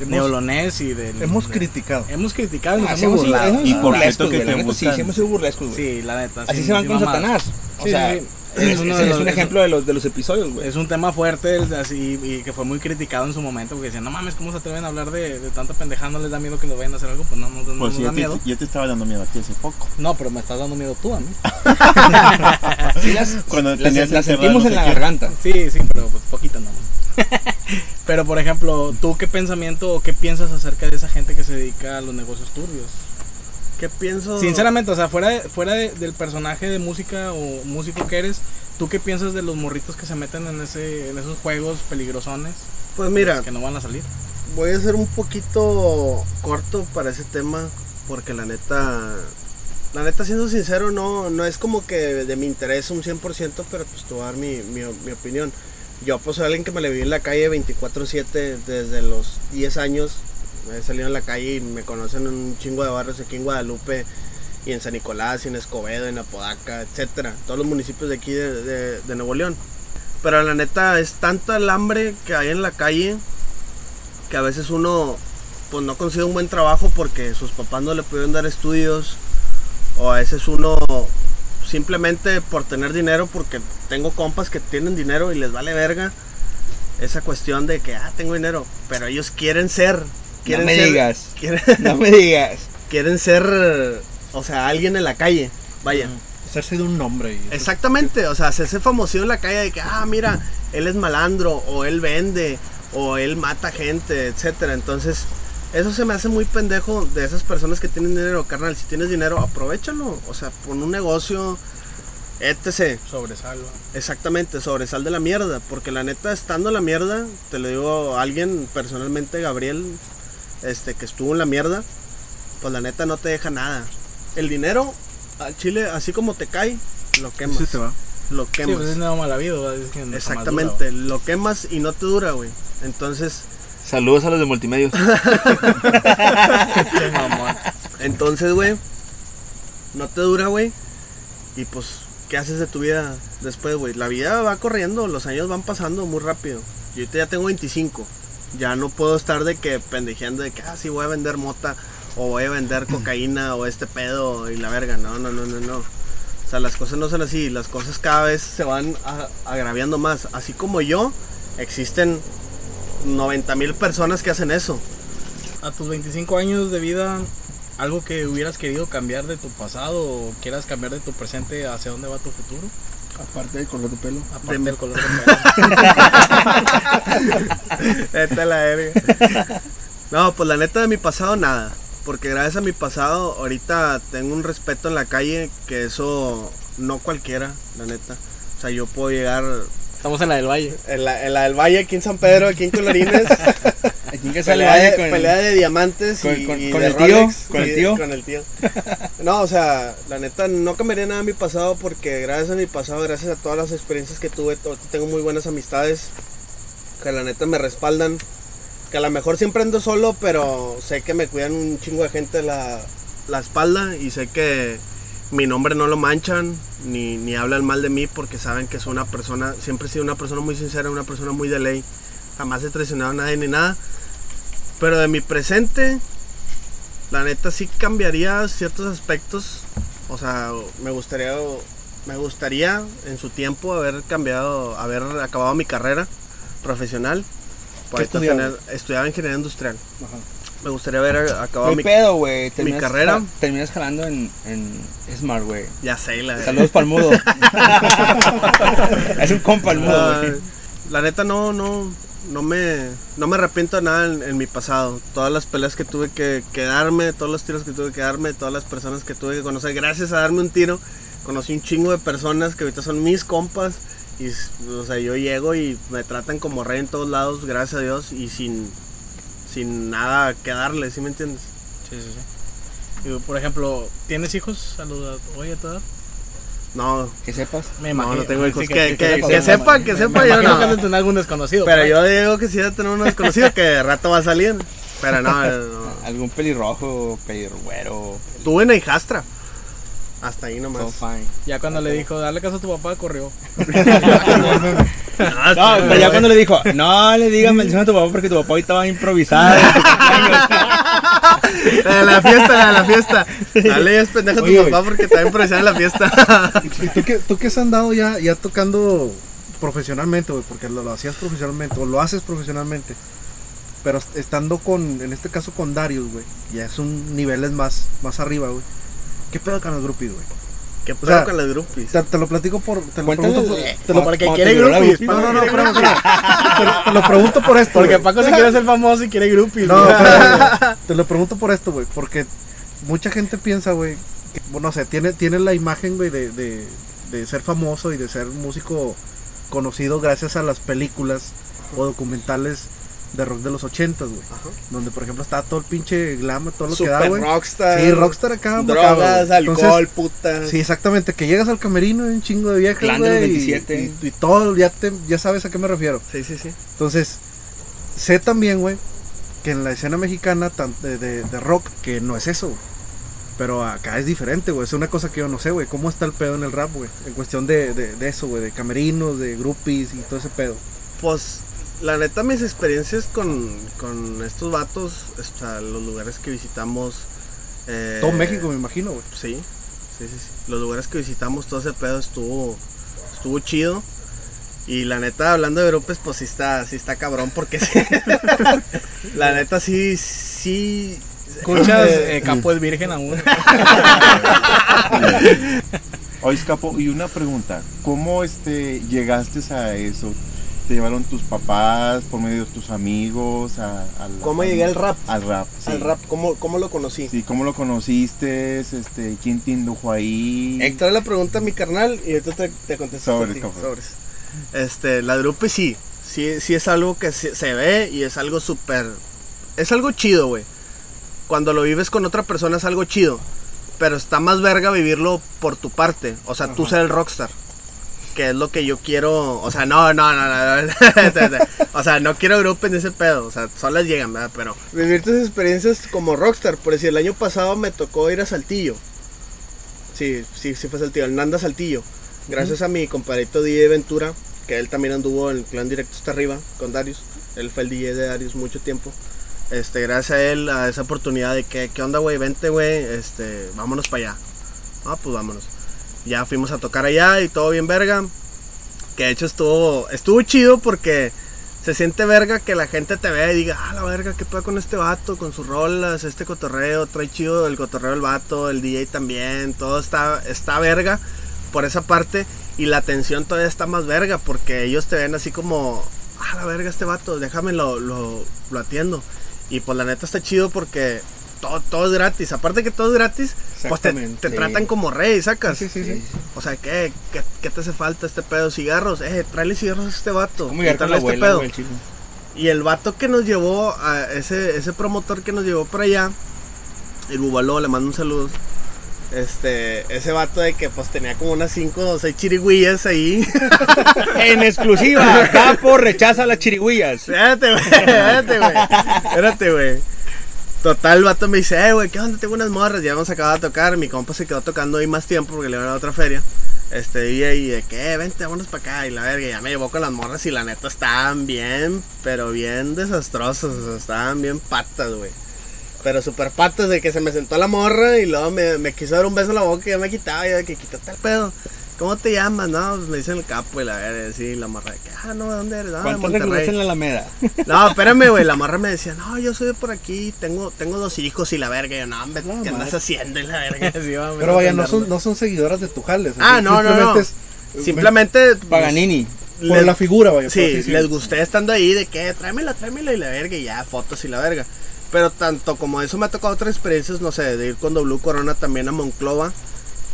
Hemos, neolonés y del... hemos de- criticado. Hemos criticado y nos Ah, hemos burlado. Y por cierto que te Sí, hemos sido burlescos, güey. Sí, la neta. Así sin- se van con. Satanás. O Sí, sea, sí, sí. Es, uno un es- ejemplo de los, de los episodios, güey. Es un tema fuerte así, y que fue muy criticado en su momento porque decían, no mames, ¿cómo se atreven a hablar de, de tanta pendejada? ¿No les da miedo que nos vayan a hacer algo? Pues no, no, no Pues nos da te, miedo. ya te estaba dando miedo a ti hace poco. No, pero me estás dando miedo tú a mí. *laughs* Sí, las, Cuando las- sentimos no en la qué. garganta. Sí, sí, pero pues poquito nomás. *laughs* pero por ejemplo, ¿tú qué pensamiento o qué piensas acerca de esa gente que se dedica a los negocios turbios? ¿Qué pienso? Sinceramente, o sea, fuera, de- fuera de- del personaje de música o músico que eres, ¿tú qué piensas de los morritos que se meten en, ese, en esos juegos peligrosones Pues mira, que no van a salir? voy a ser un poquito corto para ese tema porque la neta la neta siendo sincero no no es como que de mi interés un 100% pero pues te voy a dar mi, mi, mi opinión yo pues soy alguien que me le vi en la calle 24/7 desde los 10 años he salido en la calle y me conocen en un chingo de barrios aquí en Guadalupe y en San Nicolás y en Escobedo en Apodaca etcétera. Todos los municipios de aquí de, Nuevo León. Pero la neta es tanta el hambre que hay en la calle que a veces uno pues no consigue un buen trabajo porque sus papás no le pudieron dar estudios o a veces uno simplemente por tener dinero porque tengo compas que tienen dinero y les vale verga esa cuestión de que ah tengo dinero pero ellos quieren ser quieren no me ser digas. quieren, *laughs* No me digas. quieren ser o sea alguien en la calle vaya Hacerse de un nombre. y- Exactamente, o sea, hacerse famoso en la calle de que, ah, mira, él es malandro, o él vende, o él mata gente, etcétera. Entonces, eso se me hace muy pendejo de esas personas que tienen dinero, carnal. Si tienes dinero, aprovechalo. O sea, pon un negocio, etc. Sobresalva. Exactamente, sobresal de la mierda. Porque la neta, estando en la mierda, te lo digo a alguien personalmente, Gabriel, este, que estuvo en la mierda, pues la neta no te deja nada. El dinero, al chile, así como te cae, lo quemas. Sí, te va. Lo Sí, quemas. pues es nada mal habido, que no Exactamente, lo quemas y no te dura, güey. Entonces, Saludos a los de multimedios. *laughs* entonces, güey, no te dura, güey. Y pues, ¿qué haces de tu vida después, güey? La vida va corriendo, los años van pasando muy rápido. Yo ahorita ya tengo 25. Ya no puedo estar de que pendejeando de que, ah, sí, voy a vender mota o voy a vender *clears throat* cocaína o este pedo y la verga. No, no, no, no, no. O sea, las cosas no son así. Las cosas cada vez se van agraviando más. Así como yo, existen 90 mil personas que hacen eso. A tus 25 años de vida, algo que hubieras querido cambiar de tu pasado o quieras cambiar de tu presente, ¿hacia dónde va tu futuro? Aparte del color de pelo. Aparte De- del color de pelo. *laughs* Vete a la verga. No, pues la neta de mi pasado nada. Porque gracias a mi pasado ahorita tengo un respeto en la calle que eso no cualquiera, la neta. O sea, yo puedo llegar Estamos en la del Valle. en la, en la del Valle, aquí en San Pedro, aquí en Colorines. *laughs* Aquí que sale pelea, de, Valle con pelea de diamantes con- y, con- y con de el tío, con el tío. con el tío. No, o sea, la neta no cambiaría nada de mi pasado porque gracias a mi pasado, gracias a todas las experiencias que tuve, tengo muy buenas amistades que la neta me respaldan. Que a lo mejor siempre ando solo, pero sé que me cuidan un chingo de gente la, la espalda y sé que mi nombre no lo manchan ni, ni hablan mal de mí porque saben que soy una persona, siempre he sido una persona muy sincera, una persona muy de ley. Jamás he traicionado a nadie ni nada. Pero de mi presente, la neta sí cambiaría ciertos aspectos. O sea, me gustaría, me gustaría en su tiempo haber cambiado, haber acabado mi carrera profesional. Estudiaba ingeniería industrial. Ajá. Me gustaría haber acabado No mi pedo, güey. Terminas- carrera. ja- Terminas jalando en, en Smart, güey. Ya sé, la Saludos para el mudo. *laughs* es un compa el mudo, Ah, güey. la neta no, no, no me, no me arrepiento de nada en, en mi pasado. Todas las peleas que tuve que, que darme, todos los tiros que tuve que darme, todas las personas que tuve que conocer. Gracias a darme un tiro, conocí un chingo de personas que ahorita son mis compas. Y, o sea, yo llego y me tratan como rey en todos lados, gracias a Dios, y sin, sin nada que darle, ¿sí me entiendes? Sí, sí, sí. Digo, por ejemplo, ¿tienes hijos a los hoy a tu edad? No, Que sepas. Me No, no tengo sí, hijos. Que- que- que me sepa, imagino. que sepa, me yo imagino no. que tener algún desconocido. pero yo digo que si ya tener uno desconocido que de rato va a salir. Pero no. *laughs* Algún pelirrojo, pelirruero. Tuve una hijastra. Hasta ahí So nomás. fine. Ya cuando le dijo, dale caso a tu papá, corrió. *laughs* *laughs* No, pero ya cuando le dijo, no le digas *laughs* maldición a tu papá porque tu papá ahorita va a improvisar. en tu cumpleaños". La de la fiesta, la de la fiesta. Dale, es pendejo a tu Oye, papá porque te va a improvisar en la fiesta. ¿Y tú qué, tú qué has andado ya, ya tocando profesionalmente, güey? Porque lo, lo hacías profesionalmente, o lo haces profesionalmente. Pero est- estando con, en este caso con Darius, güey, ya es un niveles más, más arriba, güey. ¿Qué pedo con los groupies, güey? ¿Qué pedo sea, con las groupies? Te, te lo platico por. Te lo pregunto por. Te lo, Porque Cuando quiere groupies. No, no, no, espérame. Te, lo- te lo pregunto por esto. Porque. Paco se quiere ser famoso y quiere groupies. No, güey. *laughs* te lo pregunto por esto, güey. Porque mucha gente piensa, güey, que, bueno, no sé, tiene, tiene la imagen, güey, de, de, de ser famoso y de ser músico conocido gracias a las películas o documentales de rock de los ochentas, güey. Ajá. Donde, por ejemplo, está todo el pinche glam, todo lo que da, Super güey. rockstar. Sí, rockstar acá. Drogas, güey. alcohol, Entonces, putas. Sí, exactamente, que llegas al camerino y un chingo de viejas, güey, y- 27. Y, y todo, ya, te, ya sabes a qué me refiero. sí, sí. sí. Entonces, sé también, güey, que en la escena mexicana tan- de, de- de rock, que no es eso, güey. Pero acá es diferente, güey. Es una cosa que yo no sé, güey. ¿Cómo está el pedo en el rap, güey? En cuestión de, de, de eso, güey. De camerinos, de groupies y todo ese pedo. Pues, la neta, mis experiencias con, con estos vatos, o sea, los lugares que visitamos. eh, Todo México, me imagino, güey. Sí, sí, sí, sí. Los lugares que visitamos, todo ese pedo estuvo, estuvo chido. Y la neta, hablando de grupos, pues sí está, sí está cabrón, porque sí. *laughs* la neta, sí, sí. Escuchas, eh, eh, Capo es virgen aún. *laughs* Oye, Escapo, y una pregunta, ¿cómo este, llegaste a eso? ¿Te llevaron tus papás, por medio de tus amigos? A, a la- ¿Cómo llegué al rap? Al rap, sí. Al rap, ¿cómo, cómo lo conocí? Sí, ¿cómo lo conociste? Este, ¿Quién te indujo ahí? Héctor la pregunta a mi carnal y ahorita te, te contesto. Sobres, sobres. Este, la grupo sí, sí, sí es algo que se, se ve y es algo súper, es algo chido, güey. Cuando lo vives con otra persona es algo chido, pero está más verga vivirlo por tu parte, o sea, tú ser el rockstar. Que es lo que yo quiero, o sea, no, *laughs* no, no, no, no, o sea, no quiero grupo en ese pedo, o sea, solas llegan, ¿verdad? Pero vivir tus experiencias como rockstar, por decir, el año pasado me tocó ir a Saltillo, Sí, sí, sí fue Saltillo, el Nanda Saltillo. Gracias a mi compadrito DJ Ventura, que él también anduvo en el clan directo hasta arriba con Darius. Él fue el DJ de Darius mucho tiempo. Este, gracias a él, a esa oportunidad de que, ¿qué onda, güey? Vente, güey, este, vámonos para allá. Ah, pues vámonos. Ya fuimos a tocar allá y todo bien verga. Que de hecho estuvo, estuvo chido porque se siente verga que la gente te vea y diga, ah, la verga, ¿qué pasa con este vato? Con sus rolas, este cotorreo, trae chido el cotorreo del vato, el DJ también, todo está, está verga por esa parte. Y la atención todavía está más verga porque ellos te ven así como, ah, la verga, este vato, déjame lo, lo, lo atiendo. Y pues la neta está chido porque todo, todo es gratis. Aparte que todo es gratis, pues te, te sí. tratan como rey, sacas. Sí, sí, sí. O sea, ¿qué, ¿qué, qué te hace falta este pedo? Cigarros, eh, tráele cigarros a este vato. ¿Cómo llegar Y con este abuela, pedo. Y el vato que nos llevó, a ese, ese promotor que nos llevó para allá, el Bubaló, le mando un saludo. Este, ese vato de que pues tenía como unas 5 o 6 chirigüillas ahí. *laughs* En exclusiva, Capo rechaza las chirigüillas. Espérate, güey, espérate, güey. Espérate, güey. Total, el vato me dice, eh, güey, ¿qué onda? Tengo unas morras. Ya hemos acabado de tocar. Mi compa se quedó tocando ahí más tiempo porque le iban a otra feria. Este, y ahí de que, "Eh, vente, vámonos para acá. Y la verga, ya me llevó con las morras y la neta estaban bien, pero bien desastrosos. Estaban bien patas, güey. Pero super patas de que se me sentó la morra y luego me, me quiso dar un beso en la boca y ya me quitaba. Y yo de que quítate el pedo. ¿Cómo te llamas? No, pues me dicen el capo y la verga, sí, la morra de que, ah, no, ¿de dónde eres? Ah, de ¿Cuántos Monterrey. reclutas en la Alameda? *laughs* No, espérame, güey. La morra me decía, no, yo soy de por aquí, tengo, tengo dos hijos y la verga. Y yo, no, hombre, No, ¿qué andas haciendo? Y la verga. *laughs* Vamos, Pero vaya, no son, no son seguidoras de tu jales. Ah, no, no, no. es *laughs* Simplemente. pues, Paganini. por les- la figura, vaya. Sí, les gusté estando ahí de que tráemela, tráemela y la verga. Y ya, fotos y la verga. Pero tanto como eso me ha tocado otras experiencias, no sé, de ir con W Corona también a Monclova.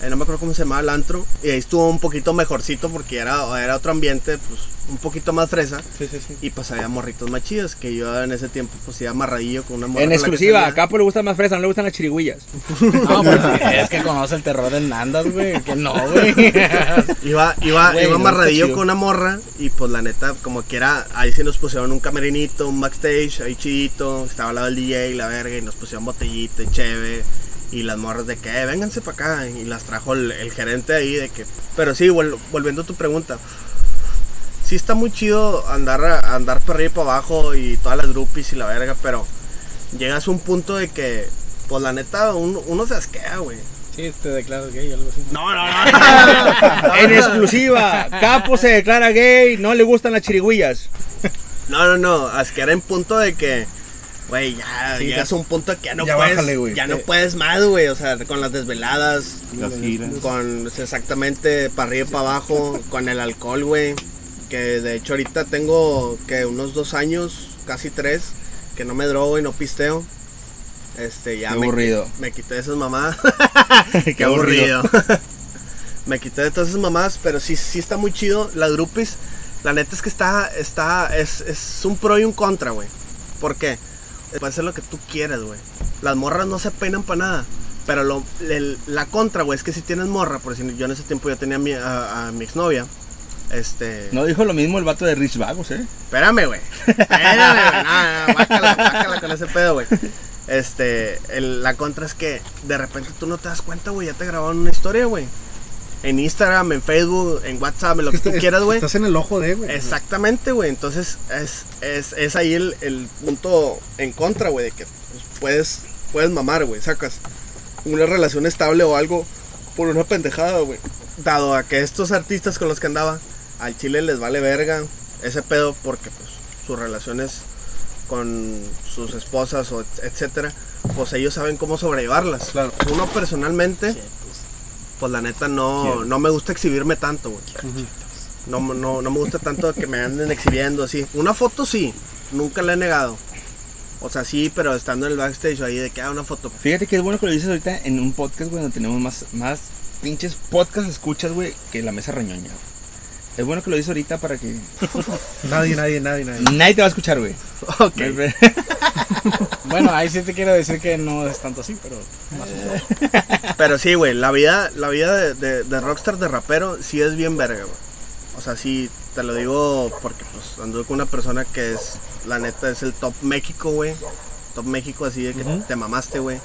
Eh, no me acuerdo cómo se llamaba el antro, y ahí estuvo un poquito mejorcito porque era, era otro ambiente, pues un poquito más fresa, Sí, sí, sí. y pues había morritos más chidos, que yo en ese tiempo pues iba amarradillo con una morra En exclusiva, a. Capo le gustan más fresas, no le gustan las chirigüillas. *laughs* No, porque es que conoce el terror del Nandas, güey. Que no, güey. *laughs* Iba, iba, Güey, iba no, amarradillo con una morra y pues la neta, como que era, ahí sí nos pusieron un camerinito, un backstage, ahí chidito, estaba al lado del DJ y la verga y nos pusieron botellita y cheve y las morras de que, "Eh, vénganse para acá y las trajo el, el gerente ahí de que, pero sí, vol- volviendo a tu pregunta, sí está muy chido andar, a- andar para arriba y para abajo y todas las groupies y la verga, pero llegas a un punto de que, pues la neta, uno, uno se asquea, güey. Sí, te declaras gay o algo así. No, no, no. *laughs* En exclusiva, Capo se declara gay, no le gustan las chirigüillas. No, no, no, asquear en punto de que, güey, ya Sí, llegas a un punto que ya no ya puedes, bájale, ya no puedes más, güey, o sea, con las desveladas, Las giras. con exactamente para arriba y para abajo, con el alcohol, güey, que de hecho ahorita tengo que unos dos años, casi tres, que no me drogo y no pisteo. Este, ya Qué me, aburrido. me quité de esas mamás. *laughs* Qué Qué aburrido. *laughs* me quité de todas esas mamás, pero sí, sí está muy chido. La Grupis, la neta es que está, está, es, es un pro y un contra, güey. ¿Por qué? Puede ser lo que tú quieras, güey. Las morras no se peinan para nada. Pero lo, el- la contra, güey, es que si tienes morra, por si yo en ese tiempo ya tenía a mi, a, a mi exnovia. Este. No dijo lo mismo el vato de Rich Vagos, ¿eh? Espérame, güey. Espérame, güey. No, no, bácala, bácala con ese pedo, güey. Este, el- la contra es que de repente tú no te das cuenta, güey. Ya te grabaron una historia, güey. En Instagram, en Facebook, en WhatsApp, en lo que tú quieras, güey. Estás en el ojo de, güey. Exactamente, güey. Entonces es, es, es ahí el, el punto en contra, güey, de que pues, puedes, puedes mamar, güey. Sacas una relación estable o algo por una pendejada, güey. Dado a que estos artistas con los que andaba, al chile les vale verga ese pedo porque pues sus relaciones con sus esposas o etcétera, pues ellos saben cómo sobrellevarlas. Claro. Uno personalmente, pues la neta no, no me gusta exhibirme tanto, güey. No, no, no me gusta tanto que me anden exhibiendo así. Una foto sí, nunca la he negado. O sea, sí, pero estando en el backstage ahí de que haga una foto. Fíjate que es bueno que lo dices ahorita en un podcast, güey, donde tenemos más, más pinches podcast escuchas, güey, que la mesa reñoña. güey. Es bueno que lo dices ahorita para que *laughs* Nadie, nadie, nadie, nadie. nadie te va a escuchar, güey. Ok. *laughs* Bueno, ahí sí te quiero decir que no es tanto así, pero. más. *laughs* Pero sí, güey, la vida, la vida de, de- de rockstar, de rapero, sí es bien verga, güey. O sea, sí, te lo digo porque pues anduve con una persona que es, la neta, es el top México, güey. Top México, así de que te mamaste, güey.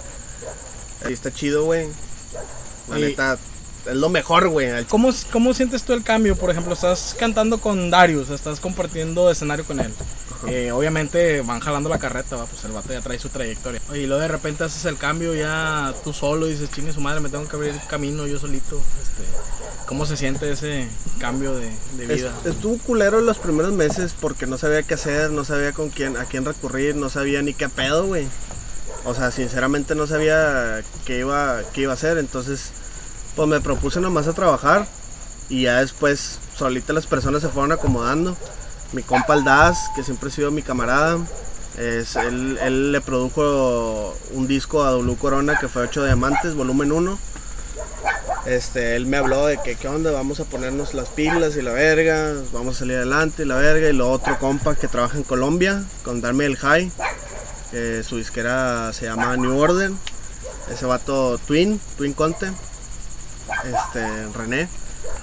Ahí está chido, güey. La Y- neta, es lo mejor, güey. ¿Cómo, ¿Cómo sientes tú el cambio? Por ejemplo, estás cantando con Darius, estás compartiendo escenario con él. Eh, obviamente van jalando la carreta, va, pues el vato ya trae su trayectoria. Y luego de repente haces el cambio ya tú solo y dices, chingue su madre, me tengo que abrir camino yo solito. Este, ¿Cómo se siente ese cambio de, vida? estuvo culero los primeros meses porque no sabía qué hacer, no sabía con quién, a quién recurrir, no sabía ni qué pedo, güey. O sea, sinceramente no sabía qué iba, qué iba a hacer, entonces pues me propuse nomás a trabajar y ya después solita las personas se fueron acomodando. Mi compa Aldaz, que siempre ha sido mi camarada, es, él, él le produjo un disco a W Corona que fue 8 Diamantes, volumen 1. Este, él me habló de que qué onda, vamos a ponernos las pilas y la verga, vamos a salir adelante y la verga. Y lo otro compa que trabaja en Colombia, con Darme el High, su disquera se llama New Order. Ese vato Twin, Twin Conte, este, René,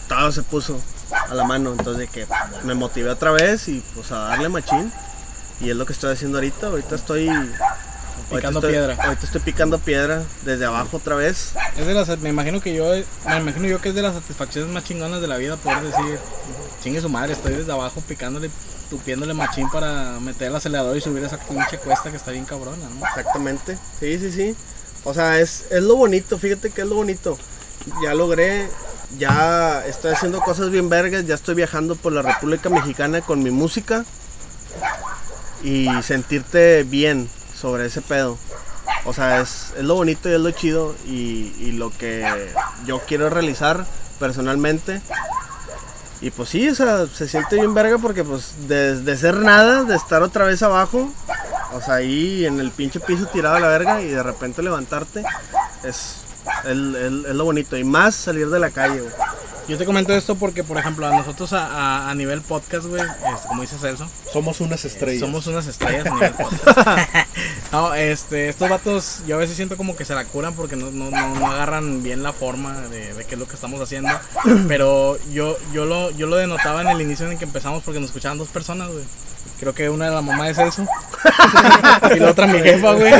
todo se puso a la mano. Entonces que me motivé otra vez y pues a darle machín. Y es lo que estoy haciendo ahorita. Ahorita estoy. ahorita Picando estoy- piedra. Ahorita estoy picando piedra desde abajo otra vez. Es de las, me imagino que yo, me imagino yo que es de las satisfacciones más chingonas de la vida poder decir, chingue su madre, estoy desde abajo picándole, tupiéndole machín para meter el acelerador y subir esa pinche cuesta que está bien cabrona, ¿no? Exactamente, sí, sí, sí. O sea, es, es lo bonito, fíjate que es lo bonito. Ya logré, ya estoy haciendo cosas bien vergas, ya estoy viajando por la República Mexicana con mi música y sentirte bien sobre ese pedo. O sea, es, es lo bonito y es lo chido y, lo que yo quiero realizar personalmente. Y pues sí, o sea, se siente bien verga porque pues de, ser nada, de estar otra vez abajo, o sea, ahí en el pinche piso tirado a la verga y de repente levantarte, es, es lo bonito. Y más salir de la calle, güey. Yo te comento esto porque, por ejemplo, a nosotros a, a- a nivel podcast, güey, este, como dice Celso, Somos unas estrellas. somos unas estrellas a nivel podcast. *laughs* no, este, estos vatos, yo a veces siento como que se la curan porque no, no, no, no agarran bien la forma de, de qué es lo que estamos haciendo. *coughs* Pero yo, yo, lo, yo lo denotaba en el inicio en el que empezamos porque nos escuchaban dos personas, güey. Creo que una era la mamá de Celso *laughs* y la otra mi jefa, güey.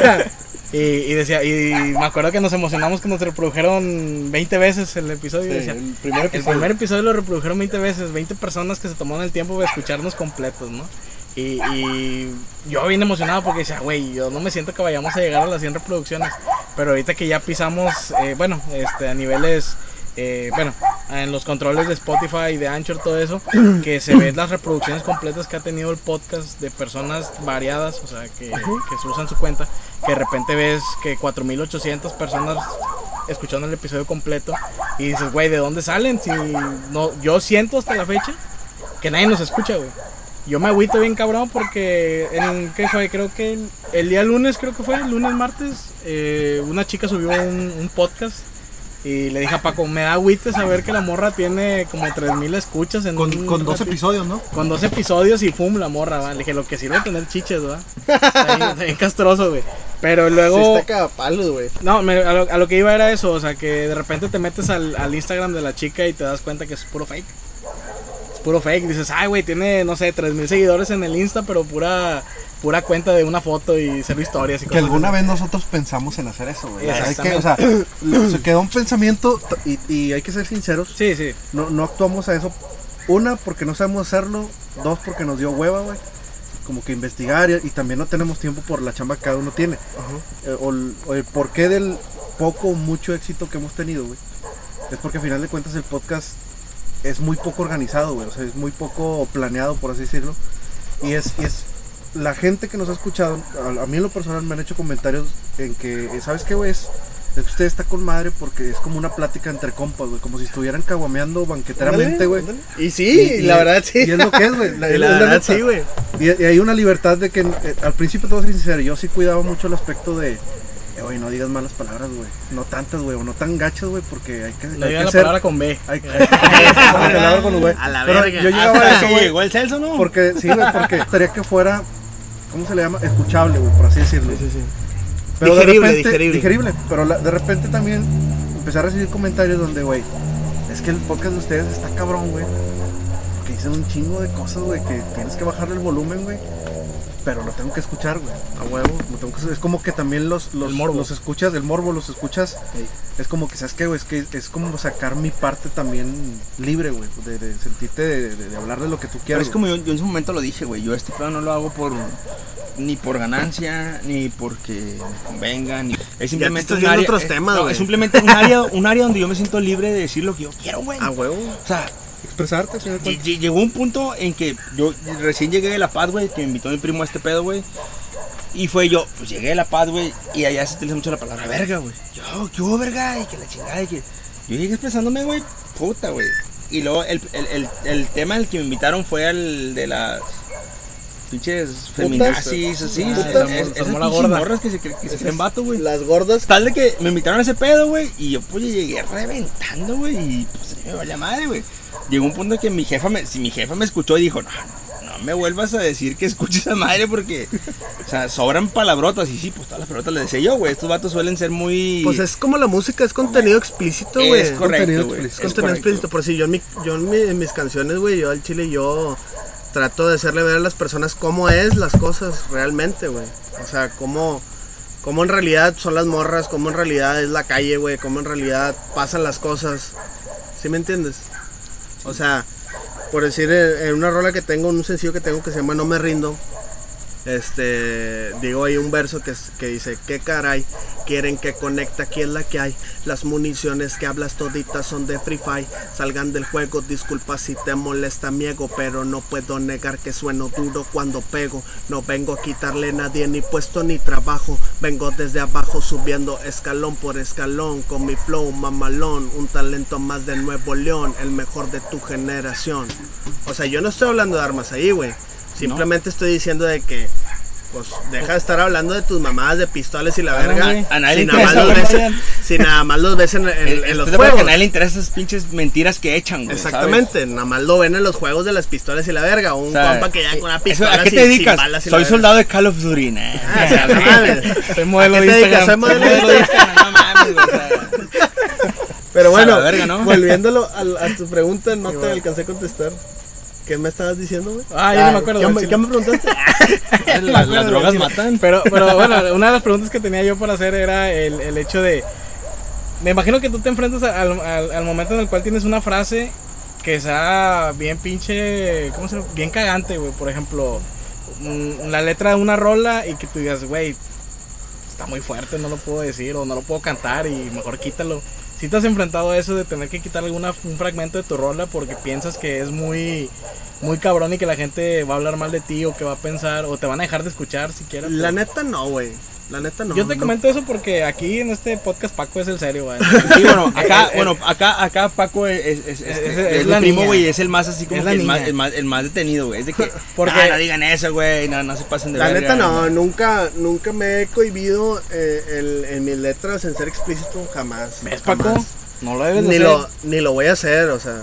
Y, y decía, y me acuerdo que nos emocionamos que nos reprodujeron 20 veces el episodio. Sí, decía, el primer el episodio. primer episodio lo reprodujeron 20 veces, 20 personas que se tomaron el tiempo de escucharnos completos, ¿no? Y, y yo bien emocionado porque decía, güey, yo no me siento que vayamos a llegar a las 100 reproducciones, pero ahorita que ya pisamos, eh, bueno, este, a niveles, eh, bueno, en los controles de Spotify, de Anchor, todo eso, que se ven las reproducciones completas que ha tenido el podcast de personas variadas, o sea, que, que se usan su cuenta, que de repente ves que 4.800 personas escuchando el episodio completo y dices, güey, ¿de dónde salen? Si no, yo siento hasta la fecha que nadie nos escucha, güey. Yo me agüito bien cabrón porque en ¿qué fue? Creo que el, el día lunes, creo que fue, el lunes, martes, eh, una chica subió un, un podcast y le dije a Paco, me da agüite saber que la morra tiene como 3000 escuchas en Con, un con dos ratito". episodios, ¿no? Con dos episodios y fum, la morra, ¿va? Le dije, lo que sirve es tener chiches, ¿va? Está bien, está bien castroso, güey. Pero luego... Sí está cagapalos, güey. No, me- a, lo, a lo que iba era eso, o sea, que de repente te metes al, al Instagram de la chica y te das cuenta que es puro fake. Es puro fake. Dices, ay, güey, tiene, no sé, 3000 seguidores en el Insta, pero pura pura cuenta de una foto y cero historias y Que alguna así. vez nosotros pensamos en hacer eso, güey. O sea, se quedó un pensamiento y, y hay que ser sinceros. Sí, sí. No, no actuamos a eso. Una, porque no sabemos hacerlo. Dos, porque nos dio hueva, güey. Como que investigar y, y también no tenemos tiempo por la chamba que cada uno tiene. Eh, o, el, o el porqué del poco o mucho éxito que hemos tenido, güey. Es porque al final de cuentas el podcast es muy poco organizado, güey. O sea, es muy poco planeado, por así decirlo. Y es, y es la gente que nos ha escuchado, a, a mí en lo personal me han hecho comentarios en que, eh, ¿sabes qué, güey? Es, es que usted está con madre porque es como una plática entre compas, güey. Como si estuvieran caguameando banqueteramente, güey. Y sí, Y- la verdad sí. Y es lo que es, güey. *laughs* La, Y es la la verdad sí, güey. Y, y hay una libertad de que eh, al principio todo ser sincero, yo sí cuidaba mucho el aspecto de, eh, güey, no digas malas palabras, güey. No tantas, güey, o no tan gachas, güey, porque hay que, No que la ser... palabra con B. Hay *laughs* que *laughs* güey. A la Pero verga. yo llegaba a eso, que güey, llegó el Celso, ¿no? porque, sí, güey, porque estaría que fuera, ¿cómo se le llama? Escuchable, güey, por así decirlo. Pero Digerible, de repente, digerible. pero la- de repente también empecé a recibir comentarios donde, güey, es que el podcast de ustedes está cabrón, güey. Que dicen un chingo de cosas, güey, que tienes que bajarle el volumen, güey. Pero lo tengo que escuchar, güey. A huevo. lo tengo que- es como que también los, los, los escuchas, el morbo, los escuchas. Es como que, ¿sabes qué, güey? Es que es como sacar mi parte también libre, güey. De, de sentirte, de, de- de hablar de lo que tú Pero quieras. es como yo, yo en su momento lo dije, güey. Yo este pedo no lo hago por ni por ganancia, ni porque me convenga, ni es simplemente estás un viendo área, otros es- temas, no, es simplemente un área, un área donde yo me siento libre de decir lo que yo quiero, güey. A huevo. O sea, Expresarte, al final lle- llegó un punto en que yo recién llegué de La Paz, güey, que me invitó mi primo a este pedo, güey. Y fue yo, pues llegué de La Paz, güey, y allá se utiliza mucho la palabra verga, güey. Yo, ¿qué hubo, verga? Y que la chingada, y que... Yo llegué expresándome, güey, puta, güey. Y luego el, el, el, el tema al que me invitaron fue el de las pinches feminazis, así. Ah, la gorda. morras que se, que se creen vato, güey. Las gordas. Tal de que me invitaron a ese pedo, güey, y yo pues llegué reventando, güey, y pues a mí me valía madre, güey. Llegó un punto en que mi jefa me, si mi jefa me escuchó y dijo, no, no me vuelvas a decir que escuches a madre porque, o sea, sobran palabrotas, y sí, pues todas las palabrotas le decía yo, güey, estos vatos suelen ser muy... Pues es como la música, es contenido explícito, güey. es correcto, contenido güey. explícito. Es es contenido correcto. explícito. Por si yo, en, mi- yo en, mi- en mis canciones, güey, yo al chile, yo trato de hacerle ver a las personas cómo es las cosas realmente, güey. O sea, cómo, cómo en realidad son las morras, cómo en realidad es la calle, güey, cómo en realidad pasan las cosas. ¿Sí me entiendes? O sea, por decir, en una rola que tengo, en un sencillo que tengo que se llama No me rindo, este, digo ahí un verso que, que dice, qué caray, quieren que conecte, aquí es la que hay, las municiones que hablas toditas son de Free Fire, salgan del juego, disculpa si te molesta mi ego, pero no puedo negar que sueno duro cuando pego, no vengo a quitarle a nadie ni puesto ni trabajo, vengo desde abajo subiendo escalón por escalón, con mi flow mamalón, un talento más de Nuevo León, el mejor de tu generación. O sea, yo no estoy hablando de armas ahí, güey. Simplemente estoy diciendo de que pues deja de estar hablando de tus mamadas de pistolas y la Ah, verga. A nadie si, le nada más interesa, los ves, si nada más los ves en, en- en ¿Estás los acuerdo que juegos. a nadie le interesan esas pinches mentiras que echan, güey. ¿sabes? Exactamente, nada más lo ven en los juegos de las pistolas y la verga. Un O sea, compa que ya con una pistola ¿A qué te dedicas? Soy soldado de Call of Duty. nah. *laughs* Ah, o sea, no *laughs* mames. Soy modelo ¿A qué de? Instagram. Soy modelo de Instagram, no mames, güey, o sea. Pero bueno, verga, ¿no? volviéndolo a, a tu pregunta, no te alcancé a contestar. ¿Qué me estabas diciendo, güey? Ah, yo no me acuerdo, ¿Qué, me- chile. qué me preguntaste? *laughs* Las, las drogas matan. Pero, pero *laughs* bueno, una de las preguntas que tenía yo para hacer era el, el hecho de. Me imagino que tú te enfrentas al, al- al momento en el cual tienes una frase que sea bien pinche. ¿Cómo se llama? Bien cagante, güey. Por ejemplo, mm, la letra de una rola y que tú digas, güey, está muy fuerte, no lo puedo decir o no lo puedo cantar y mejor quítalo. Si te has enfrentado a eso de tener que quitar alguna, un fragmento de tu rola porque piensas que es muy, muy cabrón y que la gente va a hablar mal de ti o que va a pensar o te van a dejar de escuchar siquiera. La por- neta no, güey. La neta no. Yo te no. comento eso porque aquí en este podcast Paco es el serio, güey. *laughs* Sí, bueno, *laughs* acá, bueno, acá, acá Paco es, es, es, Es- es- la primo, güey, es el más así como que el más, el, más, el más detenido, güey. Es de que, *laughs* Porque- "Ah, no digan eso, güey, no, no se pasen de La verga". neta no, nunca, nunca me he cohibido eh, el- en mis letras en ser explícito, jamás. ¿Ves, jamás. No lo debes de Ni hacer. lo, ni lo voy a hacer, o sea,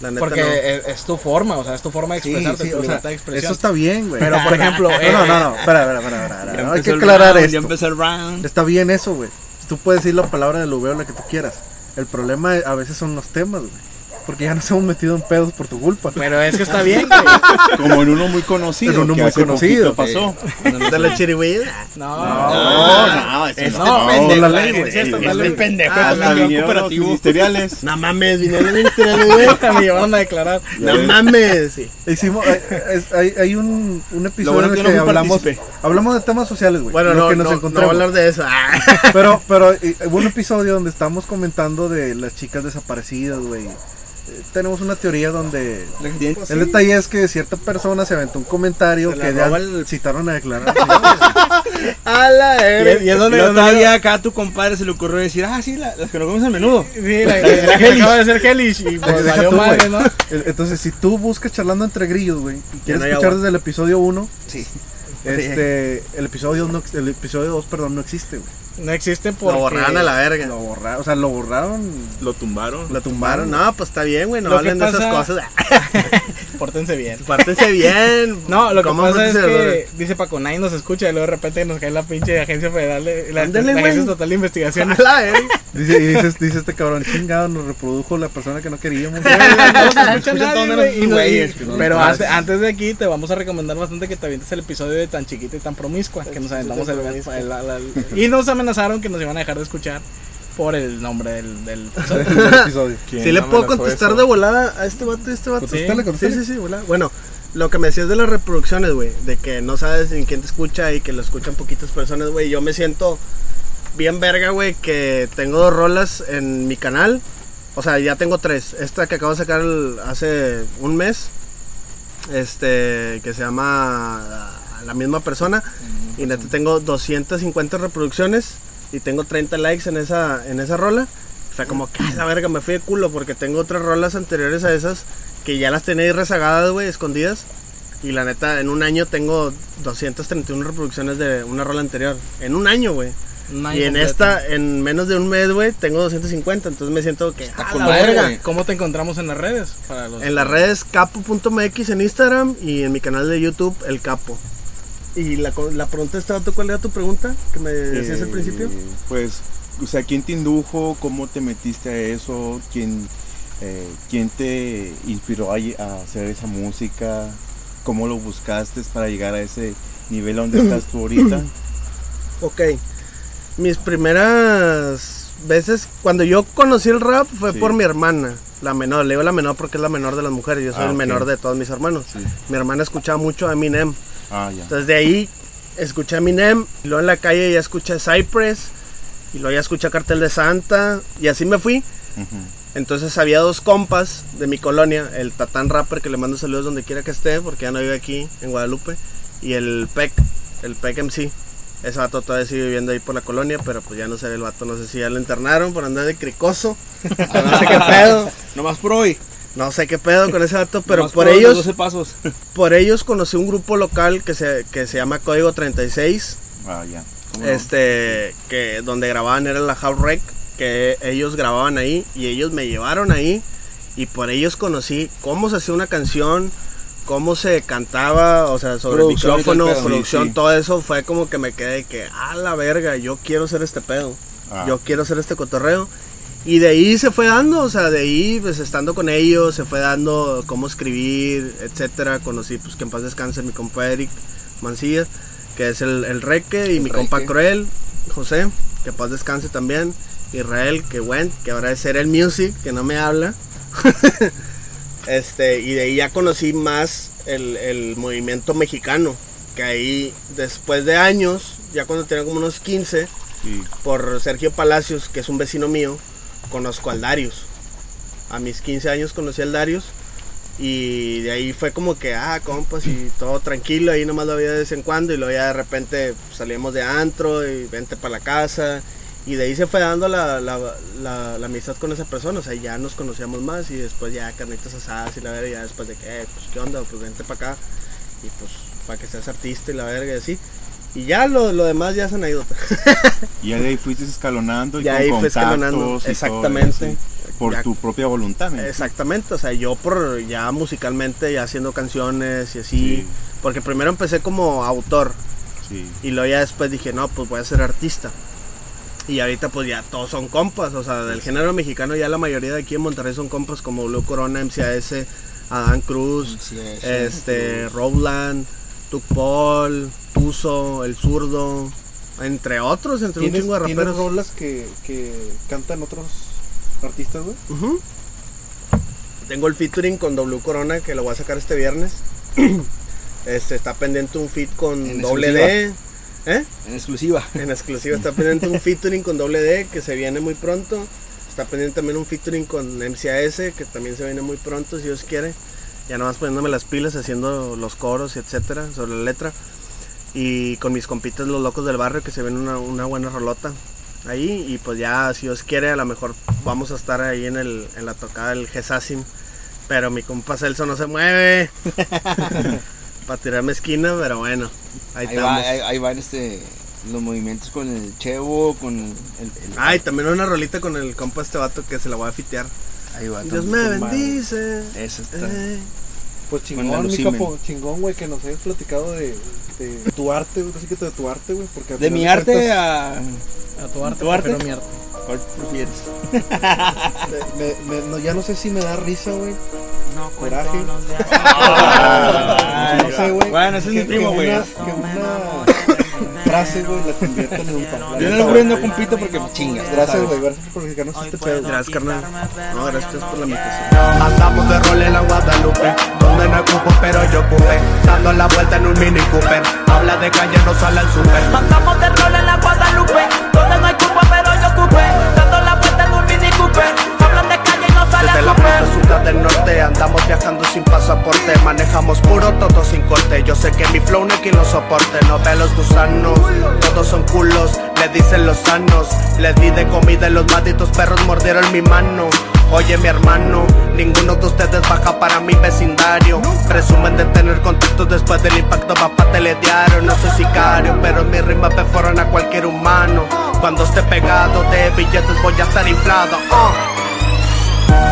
la neta porque no. es, es tu forma, o sea, es tu forma de expresarte, sí, tu o sea, libertad de expresión. eso está bien, güey. Pero, por *laughs* ejemplo, eh, No, no, no, no, espera, espera, espera, espera, Ya espera, no, hay que aclarar round, esto. Ya empezó el round. Está bien eso, güey. Tú puedes decir la palabra de lo veo la que tú quieras. El problema a veces son los temas, güey. Porque ya nos hemos metido en pedos por tu culpa. Pero es que está bien, güey. Como en uno muy conocido. En uno que muy hace conocido. pasó. ¿De la chirigüilla? No, No, no, Este no. No, pendejo, la ley, güey. Este Este pendejo, Ah, es Hasta *laughs* vinieron los ministeriales. No mames, vinieron ministeriales, güey. me llevaron a declarar. No mames. Sí. Hicimos, hay, es- hay, hay un, un episodio bueno en el que no hablamos, hablamos de temas sociales, güey. Bueno, lo no, que nos no, no voy a encontramos. hablar de eso. Ah. Pero, pero eh, hubo un episodio donde estábamos comentando de las chicas desaparecidas, güey. Tenemos una teoría donde Pues el sí. detalle es que cierta persona se aventó un comentario que ya el- citaron a declarar. *laughs* A la Y es, y donde, todavía acá a tu compadre se le ocurrió decir, ah, sí, la- las que nos comemos a menudo. Sí, la, la, la que acaba de ser Hellish y *laughs* pues valió tú, madre, ¿no? Entonces, si tú buscas charlando entre grillos, güey, y quieres no escuchar agua. desde el episodio 1, Sí. este, el episodio no, el episodio 2, perdón, no existe, güey. No existe porque... Lo borraron a la verga. Lo borraron, o sea, lo borraron, Lo tumbaron. lo tumbaron. No, pues está bien, güey. No Lo hablen de esas cosas. *laughs* Pórtense bien. Pártense bien. *laughs* No, lo que ¿Cómo pasa es que dice Paco, nadie nos escucha y luego de repente nos cae la pinche agencia federal, de- la, Ándale, la agencia estatal de investigación. *laughs* La verga. Dice, y dice, dice este cabrón, chingado, nos reprodujo la persona que no queríamos. No escucha nadie, y y- Pero antes, antes de aquí te vamos a recomendar bastante que te avientes el episodio de tan chiquita y tan promiscua, que nos aventamos el, el- y nos amenazaron que nos iban a dejar de escuchar por el nombre del, del *laughs* episodio. el episodio. ¿Quién Sí le puedo contestar eso? de volada a este vato y a este vato. Contéstale, Sí, contéstale. sí, sí, volada. Bueno, lo que me decías de las reproducciones, güey, de que no sabes en quién te escucha y que lo escuchan poquitas personas, güey. Yo me siento bien verga, güey, que tengo dos rolas en mi canal. O sea, ya tengo tres. Esta que acabo de sacar el- hace un mes, este, que se llama La misma persona. Y neta tengo 250 reproducciones y tengo 30 likes en esa, en esa rola. Fue como que "Ay, la verga, me fui de culo porque tengo otras rolas anteriores a esas que ya las tenía ahí rezagadas, güey, escondidas. Y la neta, en un año tengo 231 reproducciones de una rola anterior. En un año, güey. Y en completo. esta, en menos de un mes, güey, tengo 250. Entonces me siento que. "Ah, con la verga". güey. ¿Cómo te encontramos en las redes? Para los En las redes capo.mx en Instagram y en mi canal de YouTube, El Capo. Y la, la pregunta está, ¿tú cuál era tu pregunta? Que me decías al Eh, principio. Pues, o sea, ¿quién te indujo? ¿Cómo te metiste a eso? ¿Quién, eh, quién te inspiró a, a hacer esa música? ¿Cómo lo buscaste para llegar a ese nivel donde estás tú *clears throat* ahorita? Ok. Mis primeras veces, cuando yo conocí el rap, fue Sí. por mi hermana, la menor. Le digo la menor porque es la menor de las mujeres. Yo soy Ah, el menor de todos mis hermanos. Sí. Mi hermana escuchaba mucho a Eminem. Ah, ya. Entonces de ahí escuché a Eminem. Y luego en la calle ya escuché Cypress. Y luego ya escuché a Cartel de Santa. Y así me fui. Entonces había dos compas de mi colonia, el Tatán Rapper, que le mando saludos donde quiera que esté, porque ya no vive aquí en Guadalupe, y el Peck, el Peck MC. Ese vato todavía sigue viviendo ahí por la colonia, pero pues ya no sé, el vato no sé si ya lo internaron por andar de cricoso, *laughs* no sé qué pedo. Nomás por hoy. No sé qué pedo con ese dato, pero por los ellos, 12 pasos. *laughs* por ellos conocí un grupo local que se, que se llama Código 36. Ah, ya. ¿Cómo no? este que donde grababan era la House Rec que ellos grababan ahí y ellos me llevaron ahí y por ellos conocí cómo se hacía una canción cómo se cantaba o sea sobre el micrófono pedo. producción Sí, sí. todo eso fue como que me quedé que a la verga yo quiero hacer este pedo Ah. yo quiero hacer este cotorreo y de ahí se fue dando, o sea, de ahí, pues estando con ellos, se fue dando cómo escribir, etcétera. Conocí, pues que en paz descanse mi compa Eric Mancilla, que es el, el Reque, y mi compa. Cruel, José, que en paz descanse también. Israel, que bueno, que ahora es el Music, que no me habla. *laughs* este, y de ahí ya conocí más el, el movimiento mexicano, que ahí después de años, ya cuando tenía como unos 15, Sí. por Sergio Palacios, que es un vecino mío, conozco al Darius. A mis 15 años conocí al Darius. Y de ahí fue como que, ah, compas, y todo tranquilo, ahí nomás lo veía de vez en cuando, y luego ya de repente salíamos de antro y vente para la casa. Y de ahí se fue dando la, la, la- amistad con esa persona, o sea, ya nos conocíamos más y después ya carnitas asadas y la verga, y ya después de que, eh, pues qué onda, pues vente para acá, y pues para que seas artista y la verga y así. Y ya lo, lo demás ya es anécdota. *laughs* Y ya de ahí fuiste escalonando y Ya con ahí fue contactos escalonando, y todo exactamente. por Ya- tu propia voluntad. ¿me Exactamente, o sea, yo por ya musicalmente, ya haciendo canciones y así, Sí. porque primero empecé como autor Sí. y luego ya después dije, no, pues voy a ser artista. Y ahorita pues ya todos son compas, o sea, del género mexicano ya la mayoría de aquí en Monterrey son compas como Blue Corona, MCAS, Adán Cruz, este, Rowland, Tuc Paul, Tuzo, El Zurdo, entre otros, entre un ¿Tienes, chingo de tienes rolas que, que cantan otros artistas, güey? Tengo el featuring con W Corona que lo voy a sacar este viernes. *clears throat* Este está pendiente un feat con doble D. ¿Eh? En exclusiva. *laughs* En exclusiva está pendiente un featuring con doble D que se viene muy pronto. Está pendiente también un featuring con MCAS que también se viene muy pronto si Dios quiere. Ya nada más poniéndome las pilas, haciendo los coros y etcétera sobre la letra. Y con mis compitas los locos del barrio que se viene una, una buena rolota ahí. Y pues ya si Dios quiere a lo mejor vamos a estar ahí en, el, en la tocada del Gesasim. Pero mi compa Celso no se mueve. *laughs* Para tirarme esquina, pero bueno. Ahí, Ahí, va, ahí, ahí van este, los movimientos con el Chevo, con el... el- Ay, también una rolita con el compa este vato que se la voy a fitear. Ahí va. Dios me bendice. Eso está. Eh. Pues chingón, mi capo, chingón, güey, que nos hayas platicado de, de tu arte, güey, así que de tu arte, güey, porque De mi arte cuentas, a... A tu arte, ¿Tu arte? pero mi arte. ¿Cuál prefieres? me- me- no, ya no sé si me da risa, güey, coraje. Ay, *laughs* no sé, güey. Bueno, ese es mi primo, que güey. una- Que una frase, güey, la conviertan en un pan. Yo no lo no compito porque chingas. Gracias, güey, gracias por platicarnos este pedo. Gracias, carnal. No, gracias por la invitación. Andamos de rol en la Guadalupe, donde no hay cupo pero yo cupé, dando la vuelta en un Mini Cooper, habla de calle no sale al super. Andamos de rol en la Guadalupe, donde no hay culpa pero yo ocupé, dando la vuelta en un Mini Cooper, Desde a la puta ciudad del norte andamos viajando sin pasaporte Manejamos puro todo sin corte. Yo sé que mi flow no hay quien lo soporte No ve los gusanos, todos son culos Le dicen los sanos. Les di de comida y los malditos perros mordieron mi mano. Oye mi hermano, ninguno de ustedes baja para mi vecindario. Presumen de tener contactos después del impacto va pa' telediario No soy sicario, pero mis rimas perforan a cualquier humano. Cuando esté pegado de billetes voy a estar inflado uh.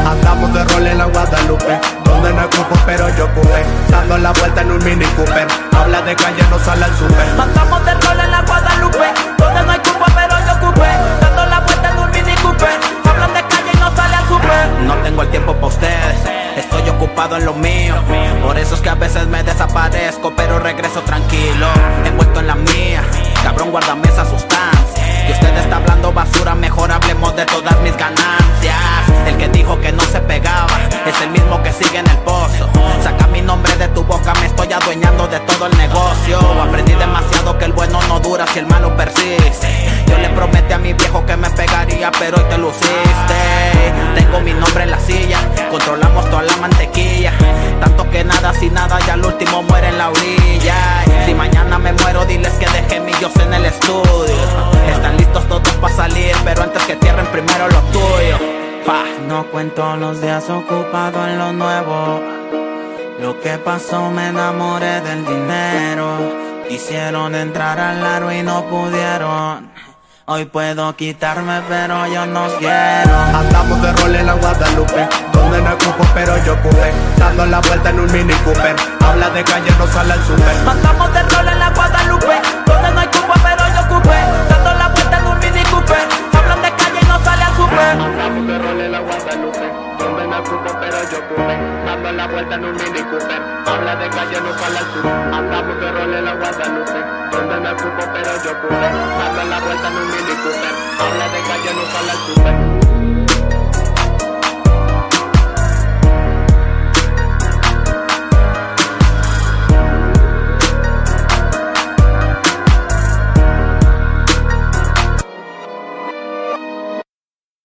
Andamos de rol en la Guadalupe, donde no hay cupo pero yo ocupé, dando la vuelta en un Mini Cooper, habla de calle no sale al super. Andamos de rol en la Guadalupe, donde no hay culpa pero yo ocupé, dando la vuelta en un Mini Cooper, hablan de calle y no sale al super. No tengo el tiempo para ustedes, estoy ocupado en lo mío, por eso es que a veces me desaparezco, pero regreso tranquilo, envuelto en la mía, cabrón guárdame esa sustancia. Y usted está hablando basura, mejor hablemos de todas mis ganancias. El que dijo que no se pegaba es el mismo que sigue en el pozo. Saca mi nombre de tu boca, me estoy adueñando de todo el negocio. Aprendí demasiado que el bueno no dura si el malo persiste. Yo le prometí a mi viejo que me pegaría, pero hoy te luciste. Tengo mi nombre en la silla, controlamos toda la mantequilla. Tanto que nada, sin nada, ya el último muere en la orilla. Si mañana me muero, diles que dejé millos en el estudio. Están listos todos para salir, pero antes que tierren primero lo tuyo. Pa. No cuento los días ocupado en lo nuevo. Lo que pasó me enamoré del dinero. Quisieron entrar al aro y no pudieron. Hoy puedo quitarme, pero yo no quiero. Andamos de rol en la Guadalupe, donde no ocupo pero yo ocupé, dando la vuelta en un mini Cooper. Habla de calle, no sale al super. Andamos de rol en la Guadalupe, donde no hay cupo, pero yo ocupé. Dando la vuelta en un mini Cooper. Hablan de calle y no sale al super. Dando la vuelta en un mini Cooper. Habla de calle, no sale al super. Andamos de rol en la Guadalupe, donde no ocupo pero yo ocupé, dando la vuelta en un mini Cooper. Habla de calle, no sale al super.